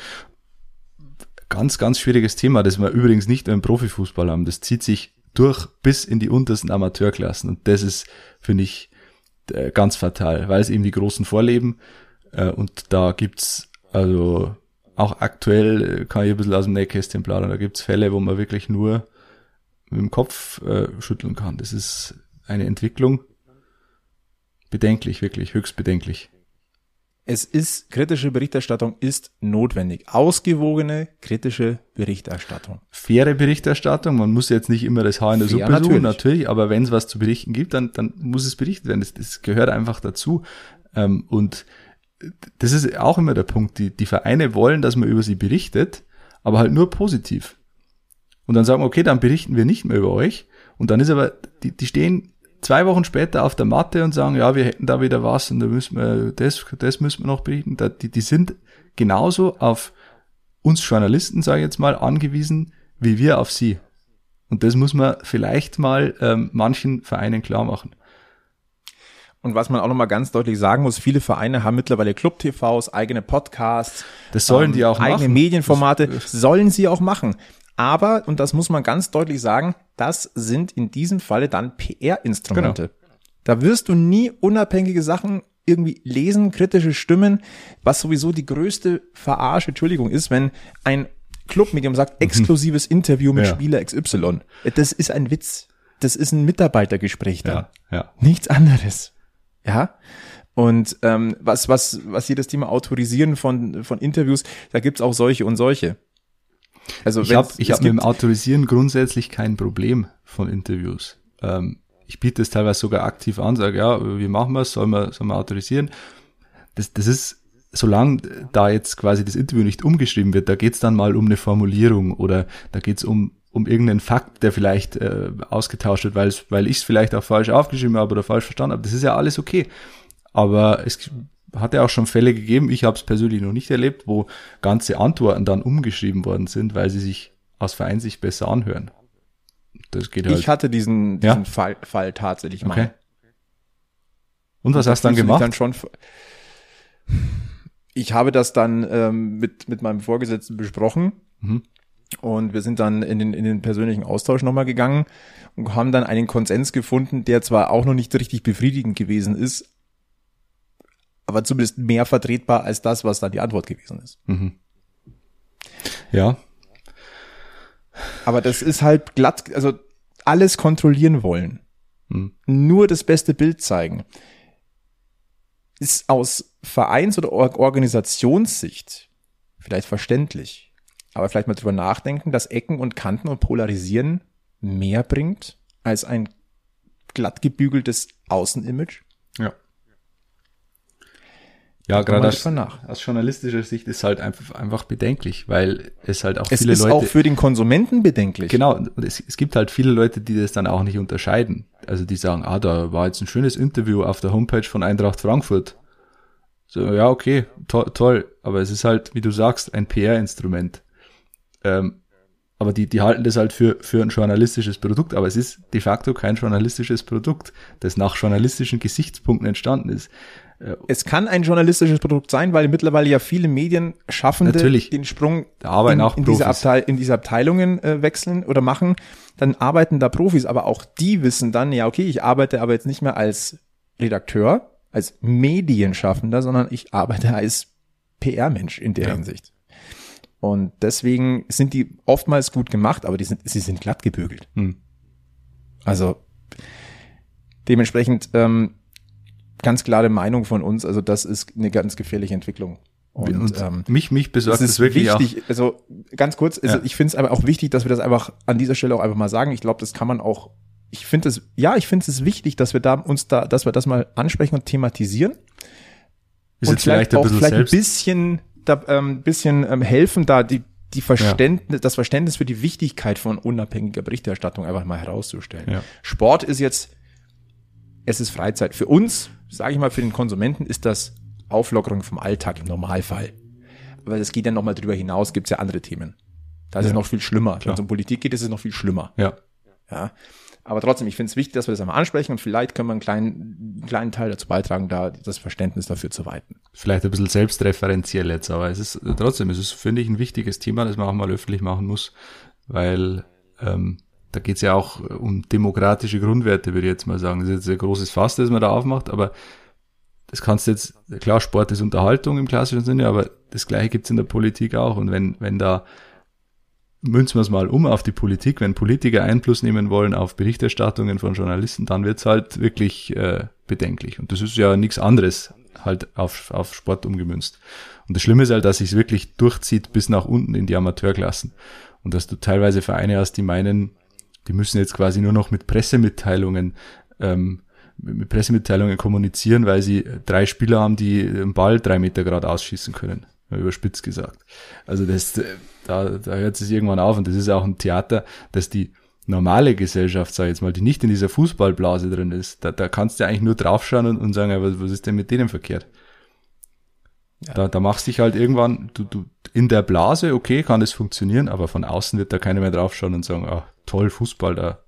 Ganz, ganz schwieriges Thema, das wir übrigens nicht im Profifußball haben. Das zieht sich durch bis in die untersten Amateurklassen. Und das ist, finde ich, äh, ganz fatal, weil es eben die Großen vorleben. Äh, und da gibt's also auch aktuell, äh, kann ich ein bisschen aus dem Nähkästchen plaudern, da gibt's Fälle, wo man wirklich nur mit dem Kopf äh, schütteln kann. Das ist eine Entwicklung, bedenklich, wirklich, höchst bedenklich. Es ist, kritische Berichterstattung ist notwendig. Ausgewogene, kritische Berichterstattung. Faire Berichterstattung, man muss jetzt nicht immer das Haar in der Fair, Suppe natürlich. suchen, natürlich, aber wenn es was zu berichten gibt, dann, dann muss es berichtet werden. Das, das gehört einfach dazu. Ähm, und das ist auch immer der Punkt. Die, die Vereine wollen, dass man über sie berichtet, aber halt nur positiv. Und dann sagen, okay, dann berichten wir nicht mehr über euch. Und dann ist aber, die, die stehen zwei Wochen später auf der Matte und sagen, ja, wir hätten da wieder was und da müssen wir, das, das müssen wir noch berichten. Da, die, die sind genauso auf uns Journalisten, sage ich jetzt mal, angewiesen, wie wir auf sie. Und das muss man vielleicht mal ähm, manchen Vereinen klar machen. Und was man auch nochmal ganz deutlich sagen muss, viele Vereine haben mittlerweile Club-TVs, eigene Podcasts. Das sollen ähm, die auch eigene machen. Eigene Medienformate das, sollen sie auch machen. Aber, und das muss man ganz deutlich sagen, das sind in diesem Falle dann PR-Instrumente. Genau. Da wirst du nie unabhängige Sachen irgendwie lesen, kritische Stimmen, was sowieso die größte Verarsche, Entschuldigung, ist, wenn ein Clubmedium sagt, mhm. exklusives Interview mit ja. Spieler XY. Das ist ein Witz. Das ist ein Mitarbeitergespräch da. Ja, ja. Nichts anderes. Ja. Und ähm, was, was, was hier das Thema Autorisieren von, von Interviews, da gibt's auch solche und solche. Also ich habe hab mit dem Autorisieren grundsätzlich kein Problem von Interviews. Ähm, ich biete es teilweise sogar aktiv an, sage, ja, wie machen wir es, sollen wir, sollen wir autorisieren? Das, das ist, solange da jetzt quasi das Interview nicht umgeschrieben wird, da geht's dann mal um eine Formulierung oder da geht's um, um irgendeinen Fakt, der vielleicht äh, ausgetauscht wird, weil weil ich es vielleicht auch falsch aufgeschrieben habe oder falsch verstanden habe. Das ist ja alles okay. Aber es hat ja auch schon Fälle gegeben, ich habe es persönlich noch nicht erlebt, wo ganze Antworten dann umgeschrieben worden sind, weil sie sich aus Vereinsicht besser anhören. Das geht halt. Ich hatte diesen, diesen ja? Fall, Fall tatsächlich mal. Okay. Und was Und hast du dann gemacht? Dann schon, ich habe das dann ähm, mit, mit meinem Vorgesetzten besprochen. Mhm. Und wir sind dann in den, in den persönlichen Austausch nochmal gegangen und haben dann einen Konsens gefunden, der zwar auch noch nicht richtig befriedigend gewesen ist, aber zumindest mehr vertretbar als das, was dann die Antwort gewesen ist. Mhm. Ja. Aber das ist halt glatt, also alles kontrollieren wollen. Mhm. Nur das beste Bild zeigen. Ist aus Vereins- oder Or Organisationssicht vielleicht verständlich. Aber vielleicht mal drüber nachdenken, dass Ecken und Kanten und Polarisieren mehr bringt als ein glatt gebügeltes Außenimage. Ja. Ja, gerade nach. aus journalistischer Sicht ist halt einfach, einfach bedenklich, weil es halt auch Es viele ist Leute. auch für den Konsumenten bedenklich. Genau, und es, es gibt halt viele Leute, die das dann auch nicht unterscheiden. Also die sagen, ah, da war jetzt ein schönes Interview auf der Homepage von Eintracht Frankfurt. So, ja, okay, to toll, aber es ist halt, wie du sagst, ein PR-Instrument. Ähm, aber die, die halten das halt für, für ein journalistisches Produkt, aber es ist de facto kein journalistisches Produkt, das nach journalistischen Gesichtspunkten entstanden ist. Es kann ein journalistisches Produkt sein, weil mittlerweile ja viele Medienschaffende Natürlich. den Sprung in, in, diese. Abteil, in diese Abteilungen äh, wechseln oder machen. Dann arbeiten da Profis, aber auch die wissen dann, ja, okay, ich arbeite aber jetzt nicht mehr als Redakteur, als Medienschaffender, sondern ich arbeite als PR-Mensch in der Ja. Hinsicht. Und deswegen sind die oftmals gut gemacht, aber die sind, sie sind glatt gebügelt. Hm. Also dementsprechend ähm, ganz klare Meinung von uns. Also das ist eine ganz gefährliche Entwicklung. Und, Und, ähm, mich, mich es besorgt ist es wirklich wichtig, also ganz kurz, also Ja. ich finde es aber auch wichtig, dass wir das einfach an dieser Stelle auch einfach mal sagen. Ich glaube, das kann man auch, ich finde es, ja, ich finde es wichtig, dass wir da uns da, dass wir das mal ansprechen und thematisieren. auch, ist und jetzt vielleicht ein auch bisschen vielleicht selbst. ein bisschen, da, ähm, bisschen ähm, helfen, da die, die Verständnis, das Verständnis für die Wichtigkeit von unabhängiger Berichterstattung einfach mal herauszustellen. Ja. Sport ist jetzt, es ist Freizeit. Für uns, sage ich mal, für den Konsumenten ist das Auflockerung vom Alltag im Normalfall. Aber das geht ja nochmal drüber hinaus, gibt's ja andere Themen. Da ist es Ja. noch viel schlimmer. Wenn es um Politik geht, ist es noch viel schlimmer. ja. Ja. Aber trotzdem, ich finde es wichtig, dass wir das einmal ansprechen und vielleicht können wir einen kleinen, einen kleinen Teil dazu beitragen, da das Verständnis dafür zu weiten. vielleicht ein bisschen selbstreferenziell jetzt, aber es ist trotzdem, es ist, finde ich, ein wichtiges Thema, das man auch mal öffentlich machen muss, weil ähm, da geht's ja auch um demokratische Grundwerte, würde ich jetzt mal sagen. Das ist jetzt ein großes Fass, das man da aufmacht, aber das kannst du jetzt, klar, Sport ist Unterhaltung im klassischen Sinne, aber das gleiche gibt's in der Politik auch. Und wenn, wenn da münzen wir es mal um auf die Politik, wenn Politiker Einfluss nehmen wollen auf Berichterstattungen von Journalisten, dann wird's halt wirklich äh, bedenklich. Und das ist ja nichts anderes halt auf, auf Sport umgemünzt. Und das Schlimme ist halt, dass sich wirklich durchzieht bis nach unten in die Amateurklassen. Und dass du teilweise Vereine hast, die meinen, die müssen jetzt quasi nur noch mit Pressemitteilungen ähm, mit Pressemitteilungen kommunizieren, weil sie drei Spieler haben, die den Ball drei Meter grad ausschießen können. Überspitzt gesagt. Also das, äh, da, da hört es irgendwann auf und das ist auch ein Theater, dass die normale Gesellschaft, sag ich jetzt mal, die nicht in dieser Fußballblase drin ist, da, da kannst du eigentlich nur draufschauen und, und sagen, was, was ist denn mit denen verkehrt? Da, da machst dich halt irgendwann, du, du, in der Blase, okay, kann das funktionieren, aber von außen wird da keiner mehr draufschauen und sagen, ah, toll, Fußball, da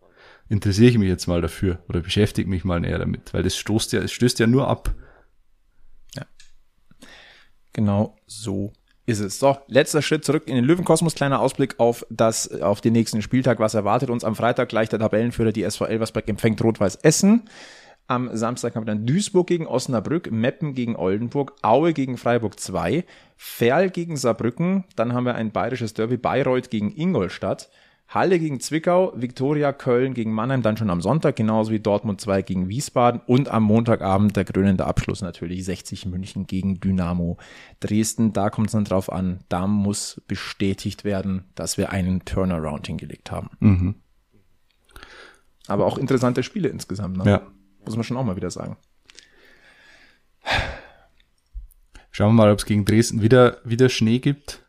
interessiere ich mich jetzt mal dafür oder beschäftige mich mal näher damit, weil das stoßt ja, es stößt ja nur ab. Genau so ist es. So, letzter Schritt zurück in den Löwenkosmos. Kleiner Ausblick auf das, auf den nächsten Spieltag. Was erwartet uns am Freitag? Gleich der Tabellenführer, die SV Elversberg empfängt Rot-Weiß Essen. Am Samstag haben wir dann Duisburg gegen Osnabrück, Meppen gegen Oldenburg, Aue gegen Freiburg 2, Ferl gegen Saarbrücken, dann haben wir ein bayerisches Derby Bayreuth gegen Ingolstadt, Halle gegen Zwickau, Viktoria Köln gegen Mannheim dann schon am Sonntag, genauso wie Dortmund 2 gegen Wiesbaden und am Montagabend der krönende Abschluss natürlich 60 München gegen Dynamo Dresden. Da kommt es dann drauf an, da muss bestätigt werden, dass wir einen Turnaround hingelegt haben. Mhm. Aber auch interessante Spiele insgesamt, ne? Ja. Muss man schon auch mal wieder sagen. Schauen wir mal, ob es gegen Dresden wieder, wieder Schnee gibt.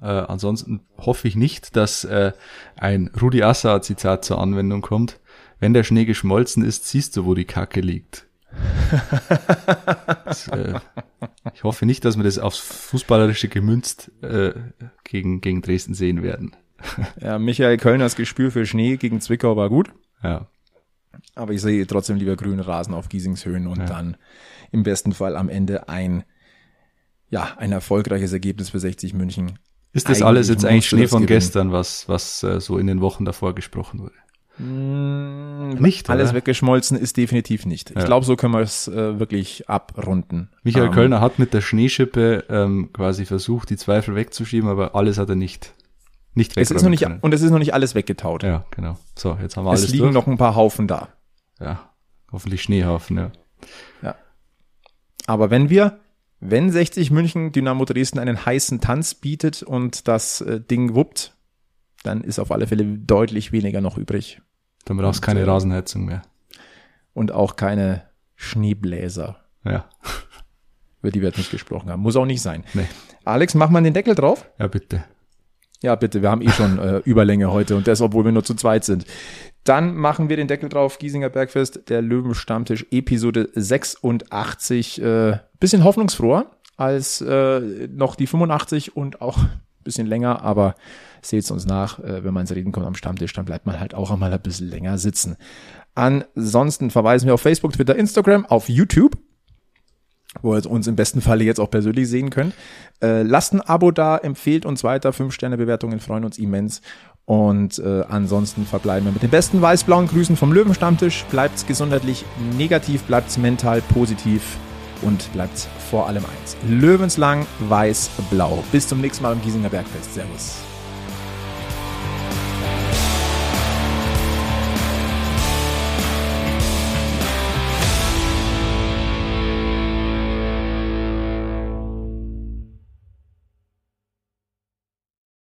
Äh, ansonsten hoffe ich nicht, dass äh, ein Rudi Assauer Zitat zur Anwendung kommt. Wenn der Schnee geschmolzen ist, siehst du, wo die Kacke liegt. das, äh, ich hoffe nicht, dass wir das aufs Fußballerische gemünzt äh, gegen, gegen Dresden sehen werden. Ja, Michael Kölners Gespür für Schnee gegen Zwickau war gut, Ja, aber ich sehe trotzdem lieber grünen Rasen auf Giesingshöhen und Ja. dann im besten Fall am Ende ein, ja, ein erfolgreiches Ergebnis für 60 München. Ist das alles jetzt eigentlich Schnee von gestern, was, was äh, so in den Wochen davor gesprochen wurde? Mm, nicht, Alles weggeschmolzen ist definitiv nicht. Ja. Ich glaube, so können wir es äh, wirklich abrunden. Michael ähm, Kölner hat mit der Schneeschippe ähm, quasi versucht, die Zweifel wegzuschieben, aber alles hat er nicht nicht es ist noch nicht Und es ist noch nicht alles weggetaut. Ja, genau. So, jetzt haben wir es alles Es liegen durch. noch ein paar Haufen da. Ja, hoffentlich Schneehaufen, ja. Ja. Aber wenn wir wenn 60 München Dynamo Dresden einen heißen Tanz bietet und das äh, Ding wuppt, dann ist auf alle Fälle deutlich weniger noch übrig. Dann brauchst du keine äh, Rasenheizung mehr. Und auch keine Schneebläser. Ja. Über die wir jetzt nicht gesprochen haben. Muss auch nicht sein. Nee. Alex, mach mal den Deckel drauf. Ja, bitte. Ja, bitte, wir haben eh schon äh, Überlänge heute und das, obwohl wir nur zu zweit sind. Dann machen wir den Deckel drauf, Giesinger Bergfest, der Löwenstammtisch, Episode 86. Äh, bisschen hoffnungsfroher als äh, noch die 85 und auch bisschen länger, aber seht's uns nach, äh, wenn man ins Reden kommt am Stammtisch, dann bleibt man halt auch einmal ein bisschen länger sitzen. Ansonsten verweisen wir auf Facebook, Twitter, Instagram, auf YouTube wo ihr uns im besten Falle jetzt auch persönlich sehen könnt. Äh, lasst ein Abo da, empfehlt uns weiter, 5-Sterne-Bewertungen freuen uns immens. Und äh, ansonsten verbleiben wir mit den besten weiß-blauen Grüßen vom Löwenstammtisch. Bleibt's gesundheitlich negativ, bleibt's mental positiv und bleibt vor allem eins. Löwenslang weiß-blau. Bis zum nächsten Mal im Giesinger Bergfest. Servus.